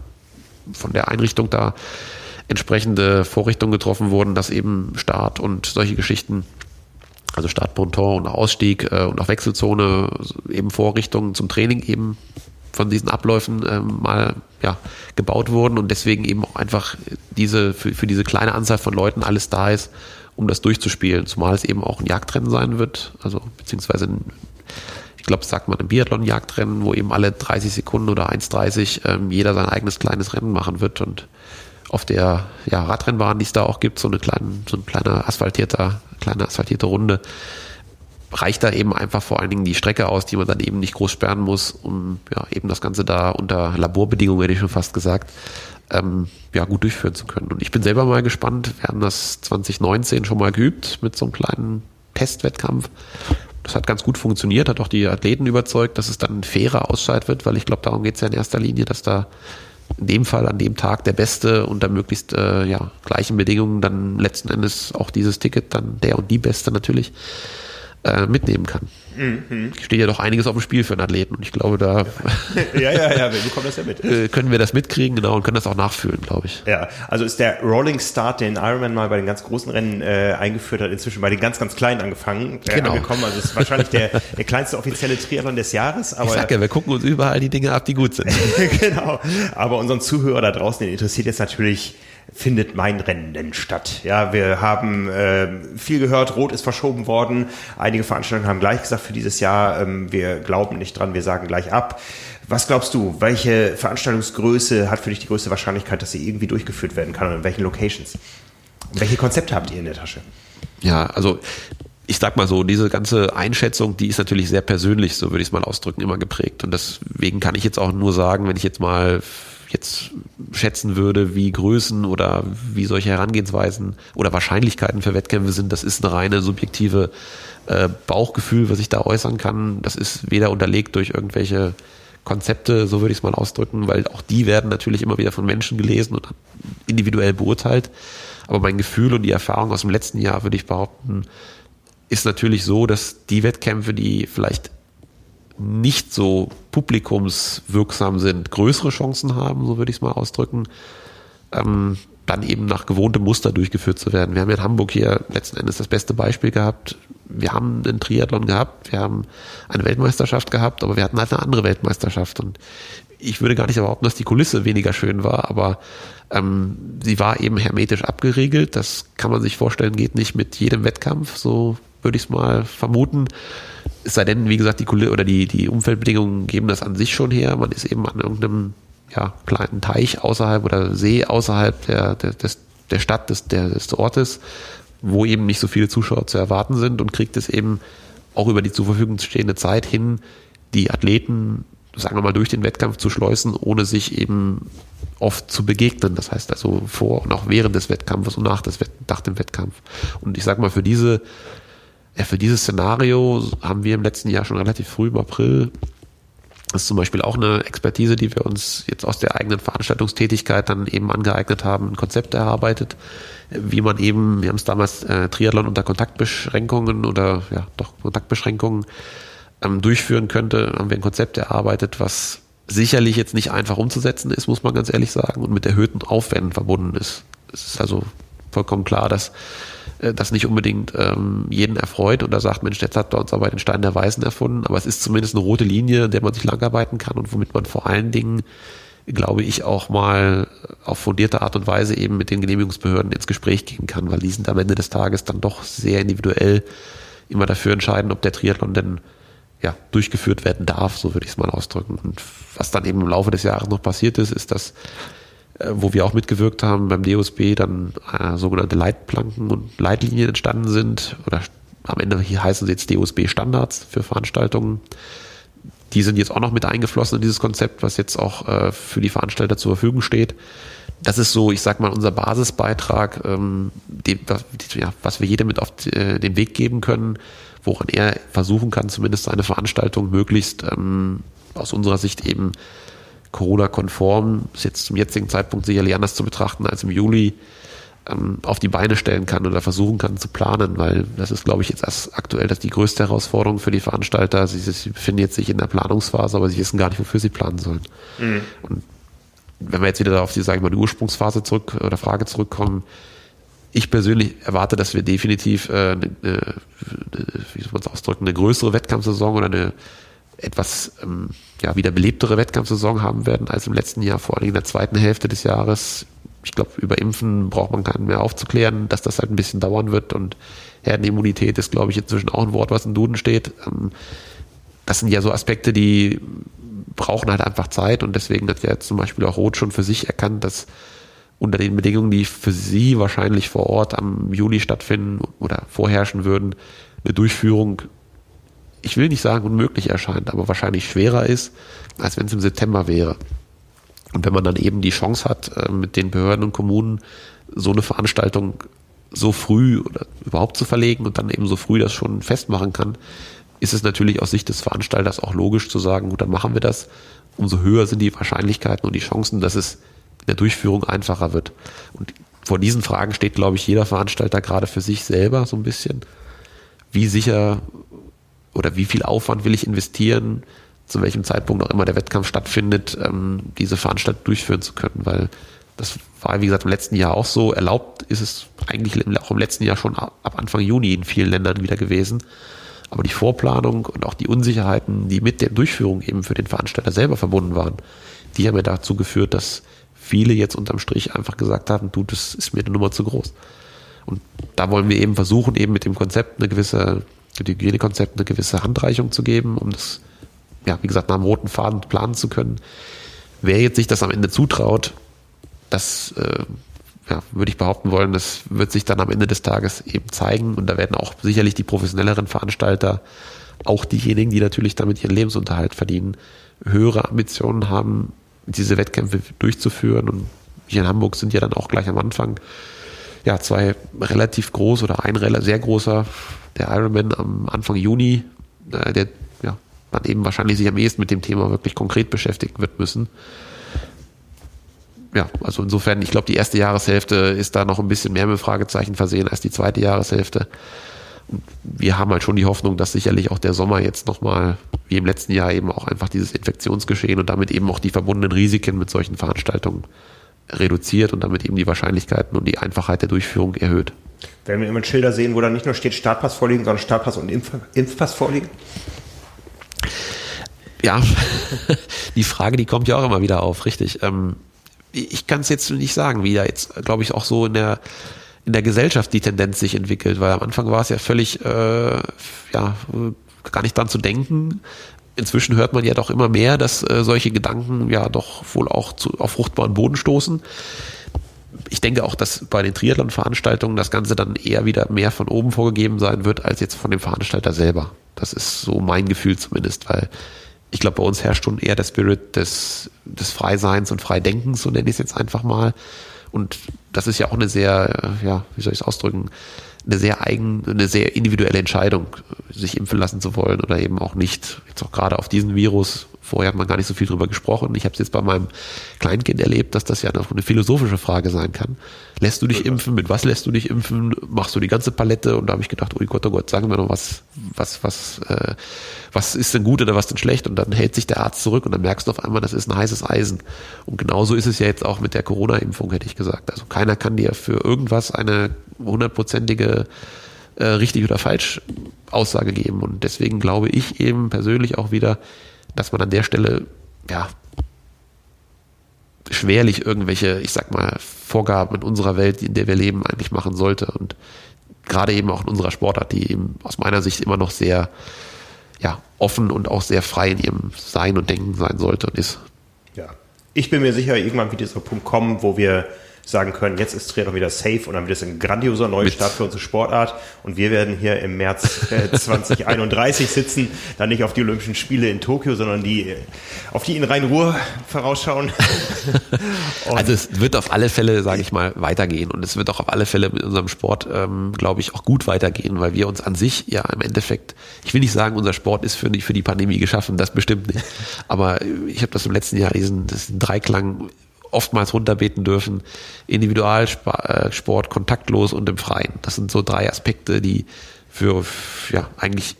von der Einrichtung da entsprechende Vorrichtungen getroffen wurden, dass eben Start und solche Geschichten, also Startponton und Ausstieg äh, und auch Wechselzone, eben Vorrichtungen zum Training eben von diesen Abläufen ähm, mal ja, gebaut wurden und deswegen eben auch einfach diese für, für diese kleine Anzahl von Leuten alles da ist, um das durchzuspielen, zumal es eben auch ein Jagdrennen sein wird, also beziehungsweise ein, ich glaube, sagt man ein Biathlon-Jagdrennen, wo eben alle 30 Sekunden oder 1,30 ähm, jeder sein eigenes kleines Rennen machen wird und auf der ja, Radrennbahn, die es da auch gibt, so eine kleine, so ein kleiner asphaltierter, kleine asphaltierte Runde, reicht da eben einfach vor allen Dingen die Strecke aus, die man dann eben nicht groß sperren muss, um ja eben das Ganze da unter Laborbedingungen, hätte ich schon fast gesagt, ähm, ja gut durchführen zu können. Und ich bin selber mal gespannt. Wir haben das 2019 schon mal geübt mit so einem kleinen Testwettkampf. Das hat ganz gut funktioniert, hat auch die Athleten überzeugt, dass es dann ein fairer Ausscheid wird, weil ich glaube, darum geht es ja in erster Linie, dass da in dem Fall an dem Tag der Beste unter möglichst äh, ja, gleichen Bedingungen dann letzten Endes auch dieses Ticket, dann der und die Beste natürlich, äh, mitnehmen kann. Mhm. Steht ja doch einiges auf dem Spiel für einen Athleten und ich glaube, da ja, ja, ja, wir bekommen das ja mit. *laughs* Äh, können wir das mitkriegen, genau, und können das auch nachfühlen, glaube ich. Ja, also ist der Rolling Start, den Ironman mal bei den ganz großen Rennen äh, eingeführt hat, inzwischen bei den ganz, ganz kleinen angefangen, äh, genau. angekommen. Also ist wahrscheinlich der, *laughs* der kleinste offizielle Triathlon des Jahres. Aber, ich sag ja, wir gucken uns überall die Dinge ab, die gut sind. *laughs* genau. Aber unseren Zuhörer da draußen, den interessiert jetzt natürlich, findet mein Rennen denn statt? Ja, wir haben äh, viel gehört, Rot ist verschoben worden. Einige Veranstaltungen haben gleich gesagt für dieses Jahr, ähm, wir glauben nicht dran, wir sagen gleich ab. Was glaubst du, welche Veranstaltungsgröße hat für dich die größte Wahrscheinlichkeit, dass sie irgendwie durchgeführt werden kann und in welchen Locations? Und welche Konzepte habt ihr in der Tasche? Ja, also ich sag mal so, diese ganze Einschätzung, die ist natürlich sehr persönlich, so würde ich es mal ausdrücken, immer geprägt. Und deswegen kann ich jetzt auch nur sagen, wenn ich jetzt mal jetzt schätzen würde, wie Größen oder wie solche Herangehensweisen oder Wahrscheinlichkeiten für Wettkämpfe sind, das ist eine reine subjektive äh, Bauchgefühl, was ich da äußern kann. Das ist weder unterlegt durch irgendwelche Konzepte, so würde ich es mal ausdrücken, weil auch die werden natürlich immer wieder von Menschen gelesen und individuell beurteilt. Aber mein Gefühl und die Erfahrung aus dem letzten Jahr, würde ich behaupten, ist natürlich so, dass die Wettkämpfe, die vielleicht nicht so publikumswirksam sind, größere Chancen haben, so würde ich es mal ausdrücken, ähm, dann eben nach gewohntem Muster durchgeführt zu werden. Wir haben in Hamburg hier letzten Endes das beste Beispiel gehabt. Wir haben einen Triathlon gehabt, wir haben eine Weltmeisterschaft gehabt, aber wir hatten halt eine andere Weltmeisterschaft. Und ich würde gar nicht behaupten, dass die Kulisse weniger schön war, aber ähm, sie war eben hermetisch abgeriegelt. Das kann man sich vorstellen, geht nicht mit jedem Wettkampf, so würde ich es mal vermuten. Es sei denn, wie gesagt, die Kulisse oder die, die Umfeldbedingungen geben das an sich schon her. Man ist eben an irgendeinem ja, kleinen Teich außerhalb oder See außerhalb der, der, des, der Stadt, des, der, des Ortes, wo eben nicht so viele Zuschauer zu erwarten sind und kriegt es eben auch über die zur Verfügung stehende Zeit hin, die Athleten, sagen wir mal, durch den Wettkampf zu schleusen, ohne sich eben oft zu begegnen. Das heißt also vor und auch während des Wettkampfes und nach, des, nach dem Wettkampf. Und ich sag mal, für diese ja, für dieses Szenario haben wir im letzten Jahr schon relativ früh im April das ist zum Beispiel auch eine Expertise, die wir uns jetzt aus der eigenen Veranstaltungstätigkeit dann eben angeeignet haben, ein Konzept erarbeitet, wie man eben, wir haben es damals äh, Triathlon unter Kontaktbeschränkungen oder ja doch Kontaktbeschränkungen ähm, durchführen könnte, haben wir ein Konzept erarbeitet, was sicherlich jetzt nicht einfach umzusetzen ist, muss man ganz ehrlich sagen, und mit erhöhten Aufwänden verbunden ist. Es ist also vollkommen klar, dass das nicht unbedingt ähm, jeden erfreut und da sagt, Mensch, jetzt hat bei uns aber den Stein der Weisen erfunden, aber es ist zumindest eine rote Linie, der man sich langarbeiten kann und womit man vor allen Dingen, glaube ich, auch mal auf fundierte Art und Weise eben mit den Genehmigungsbehörden ins Gespräch gehen kann, weil die sind am Ende des Tages dann doch sehr individuell immer dafür entscheiden, ob der Triathlon denn ja, durchgeführt werden darf, so würde ich es mal ausdrücken. Und was dann eben im Laufe des Jahres noch passiert ist, ist, dass äh, wo wir auch mitgewirkt haben beim DOSB, dann äh, sogenannte Leitplanken und Leitlinien entstanden sind oder am Ende hier heißen sie jetzt DOSB Standards für Veranstaltungen. Die sind jetzt auch noch mit eingeflossen in dieses Konzept, was jetzt auch äh, für die Veranstalter zur Verfügung steht. Das ist so, ich sag mal, unser Basisbeitrag, ähm, den, was, ja, was wir jedem mit auf äh, den Weg geben können, woran er versuchen kann, zumindest seine Veranstaltung möglichst ähm, aus unserer Sicht eben Corona-konform, ist jetzt zum jetzigen Zeitpunkt sicherlich anders zu betrachten als im Juli, ähm, auf die Beine stellen kann oder versuchen kann zu planen, weil das ist, glaube ich, jetzt erst aktuell das die größte Herausforderung für die Veranstalter. Sie, sie befinden jetzt sich in der Planungsphase, aber sie wissen gar nicht, wofür sie planen sollen. Mhm. Und wenn wir jetzt wieder auf die, sagen wir mal, die Ursprungsphase zurück oder Frage zurückkommen, ich persönlich erwarte, dass wir definitiv äh, eine, eine, wie soll man es ausdrücken, eine größere Wettkampfsaison oder eine etwas ähm, ja, wieder belebtere Wettkampfsaison haben werden als im letzten Jahr, vor allem in der zweiten Hälfte des Jahres. Ich glaube, über Impfen braucht man keinen mehr aufzuklären, dass das halt ein bisschen dauern wird und Herdenimmunität ist, glaube ich, inzwischen auch ein Wort, was im Duden steht. Ähm, das sind ja so Aspekte, die brauchen halt einfach Zeit und deswegen hat ja zum Beispiel auch Roth schon für sich erkannt, dass unter den Bedingungen, die für sie wahrscheinlich vor Ort am Juli stattfinden oder vorherrschen würden, eine Durchführung ich will nicht sagen unmöglich erscheint, aber wahrscheinlich schwerer ist, als wenn es im September wäre. Und wenn man dann eben die Chance hat, äh, mit den Behörden und Kommunen so eine Veranstaltung so früh oder überhaupt zu verlegen und dann eben so früh das schon festmachen kann, ist es natürlich aus Sicht des Veranstalters auch logisch zu sagen, gut, dann machen wir das umso höher sind die Wahrscheinlichkeiten und die Chancen, dass es in der Durchführung einfacher wird. Und vor diesen Fragen steht, glaube ich, jeder Veranstalter gerade für sich selber so ein bisschen. Wie sicher oder wie viel Aufwand will ich investieren, zu welchem Zeitpunkt auch immer der Wettkampf stattfindet, ähm, diese Veranstaltung durchführen zu können, weil das war, wie gesagt, im letzten Jahr auch so. Erlaubt ist es eigentlich auch im letzten Jahr schon ab Anfang Juni in vielen Ländern wieder gewesen. Aber die Vorplanung und auch die Unsicherheiten, die mit der Durchführung eben für den Veranstalter selber verbunden waren, die haben ja dazu geführt, dass viele jetzt unterm Strich einfach gesagt haben, du, das ist mir eine Nummer zu groß. Und da wollen wir eben versuchen, eben mit dem Konzept eine gewisse, mit dem Hygienekonzept eine gewisse Handreichung zu geben, um das, ja, wie gesagt, nach einem roten Faden planen zu können. Wer jetzt sich das am Ende zutraut, das äh, ja, würde ich behaupten wollen, das wird sich dann am Ende des Tages eben zeigen. Und da werden auch sicherlich die professionelleren Veranstalter, auch diejenigen, die natürlich damit ihren Lebensunterhalt verdienen, höhere Ambitionen haben, diese Wettkämpfe durchzuführen. Und hier in Hamburg sind ja dann auch gleich am Anfang ja zwei relativ groß oder ein sehr großer, der Ironman am Anfang Juni, äh, der ja dann eben wahrscheinlich sich am ehesten mit dem Thema wirklich konkret beschäftigen wird müssen ja, also insofern, ich glaube, die erste Jahreshälfte ist da noch ein bisschen mehr mit Fragezeichen versehen als die zweite Jahreshälfte. wir haben halt schon die Hoffnung, dass sicherlich auch der Sommer jetzt nochmal, wie im letzten Jahr eben auch einfach dieses Infektionsgeschehen und damit eben auch die verbundenen Risiken mit solchen Veranstaltungen reduziert und damit eben die Wahrscheinlichkeiten und die Einfachheit der Durchführung erhöht. Werden wir immer Schilder sehen, wo dann nicht nur steht Startpass vorliegen, sondern Startpass und Impf Impfpass vorliegen? Ja, *laughs* die Frage, die kommt ja auch immer wieder auf, richtig. Ähm, ich kann es jetzt nicht sagen, wie da jetzt, glaube ich, auch so in der in der Gesellschaft die Tendenz sich entwickelt, weil am Anfang war es ja völlig äh, ja gar nicht dran zu denken. Inzwischen hört man ja doch immer mehr, dass äh, solche Gedanken ja doch wohl auch zu, auf fruchtbaren Boden stoßen. Ich denke auch, dass bei den Triathlon-Veranstaltungen das Ganze dann eher wieder mehr von oben vorgegeben sein wird, als jetzt von dem Veranstalter selber. Das ist so mein Gefühl zumindest, weil ich glaube, bei uns herrscht schon eher der Spirit des, des Freiseins und Freidenkens, so nenne ich es jetzt einfach mal. Und das ist ja auch eine sehr, ja, wie soll ich es ausdrücken, eine sehr eigen, eine sehr individuelle Entscheidung, sich impfen lassen zu wollen oder eben auch nicht. Jetzt auch gerade auf diesen Virus Vorher hat man gar nicht so viel drüber gesprochen. Ich habe es jetzt bei meinem Kleinkind erlebt, dass das ja noch eine philosophische Frage sein kann. Lässt du dich impfen? Mit was lässt du dich impfen? Machst du die ganze Palette? Und da habe ich gedacht, oh Gott, oh Gott, sagen wir noch was, was, was, äh, was ist denn gut oder was denn schlecht? Und dann hält sich der Arzt zurück und dann merkst du auf einmal, das ist ein heißes Eisen. Und genauso ist es ja jetzt auch mit der Corona-Impfung, hätte ich gesagt. Also keiner kann dir für irgendwas eine hundertprozentige äh, richtig oder falsch Aussage geben. Und deswegen glaube ich eben persönlich auch wieder, dass man an der Stelle, ja, schwerlich irgendwelche, ich sag mal, Vorgaben in unserer Welt, in der wir leben, eigentlich machen sollte. Und gerade eben auch in unserer Sportart, die eben aus meiner Sicht immer noch sehr ja, offen und auch sehr frei in ihrem Sein und Denken sein sollte und ist. Ja, ich bin mir sicher, irgendwann wird dieser Punkt kommen, wo wir sagen können, jetzt ist Triathlon wieder safe und dann wird es ein grandioser Neustart für unsere Sportart und wir werden hier im März äh, *laughs* 2031 sitzen, dann nicht auf die Olympischen Spiele in Tokio, sondern die auf die in Rhein-Ruhr vorausschauen. *laughs* also es wird auf alle Fälle, sage ich mal, weitergehen und es wird auch auf alle Fälle mit unserem Sport, ähm, glaube ich, auch gut weitergehen, weil wir uns an sich ja im Endeffekt, ich will nicht sagen, unser Sport ist für die, für die Pandemie geschaffen, das bestimmt nicht, aber ich habe das im letzten Jahr diesen, diesen Dreiklang oftmals runterbeten dürfen. Individualsport, kontaktlos und im Freien. Das sind so drei Aspekte, die für, ja, eigentlich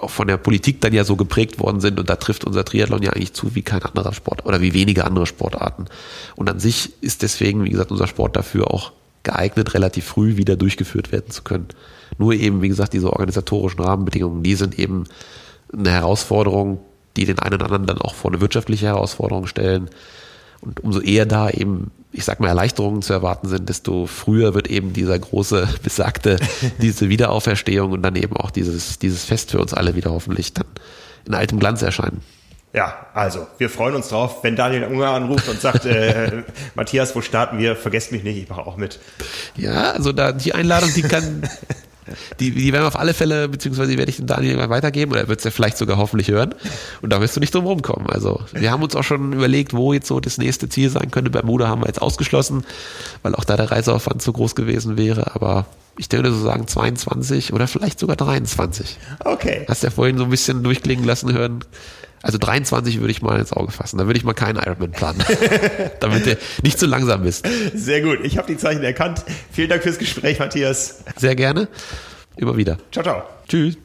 auch von der Politik dann ja so geprägt worden sind und da trifft unser Triathlon ja eigentlich zu wie kein anderer Sport oder wie wenige andere Sportarten. Und an sich ist deswegen, wie gesagt, unser Sport dafür auch geeignet, relativ früh wieder durchgeführt werden zu können. Nur eben, wie gesagt, diese organisatorischen Rahmenbedingungen, die sind eben eine Herausforderung, die den einen oder anderen dann auch vor eine wirtschaftliche Herausforderung stellen. Und umso eher da eben, ich sag mal, Erleichterungen zu erwarten sind, desto früher wird eben dieser große, *laughs* besagte, *laughs* diese Wiederauferstehung und dann eben auch dieses, dieses Fest für uns alle wieder hoffentlich dann in altem Glanz erscheinen. Ja, also wir freuen uns drauf, wenn Daniel Unger anruft und sagt, äh, *laughs* Matthias, wo starten wir? Vergesst mich nicht, ich mache auch mit. Ja, also da die Einladung, die kann, Die, die werden wir auf alle Fälle, beziehungsweise werde ich den Daniel mal weitergeben oder er wird es ja vielleicht sogar hoffentlich hören. Und da wirst du nicht drum rumkommen. Also wir haben uns auch schon überlegt, wo jetzt so das nächste Ziel sein könnte. Bermuda haben wir jetzt ausgeschlossen, weil auch da der Reiseaufwand zu groß gewesen wäre. Aber ich würde so sagen 22 oder vielleicht sogar 23. Okay. Hast ja vorhin so ein bisschen durchklingen lassen hören. Also 23 würde ich mal ins Auge fassen. Da würde ich mal keinen Ironman planen, *laughs* damit der nicht zu langsam ist. Sehr gut. Ich habe die Zeichen erkannt. Vielen Dank fürs Gespräch, Matthias. Sehr gerne. Immer wieder. Ciao, ciao. Tschüss.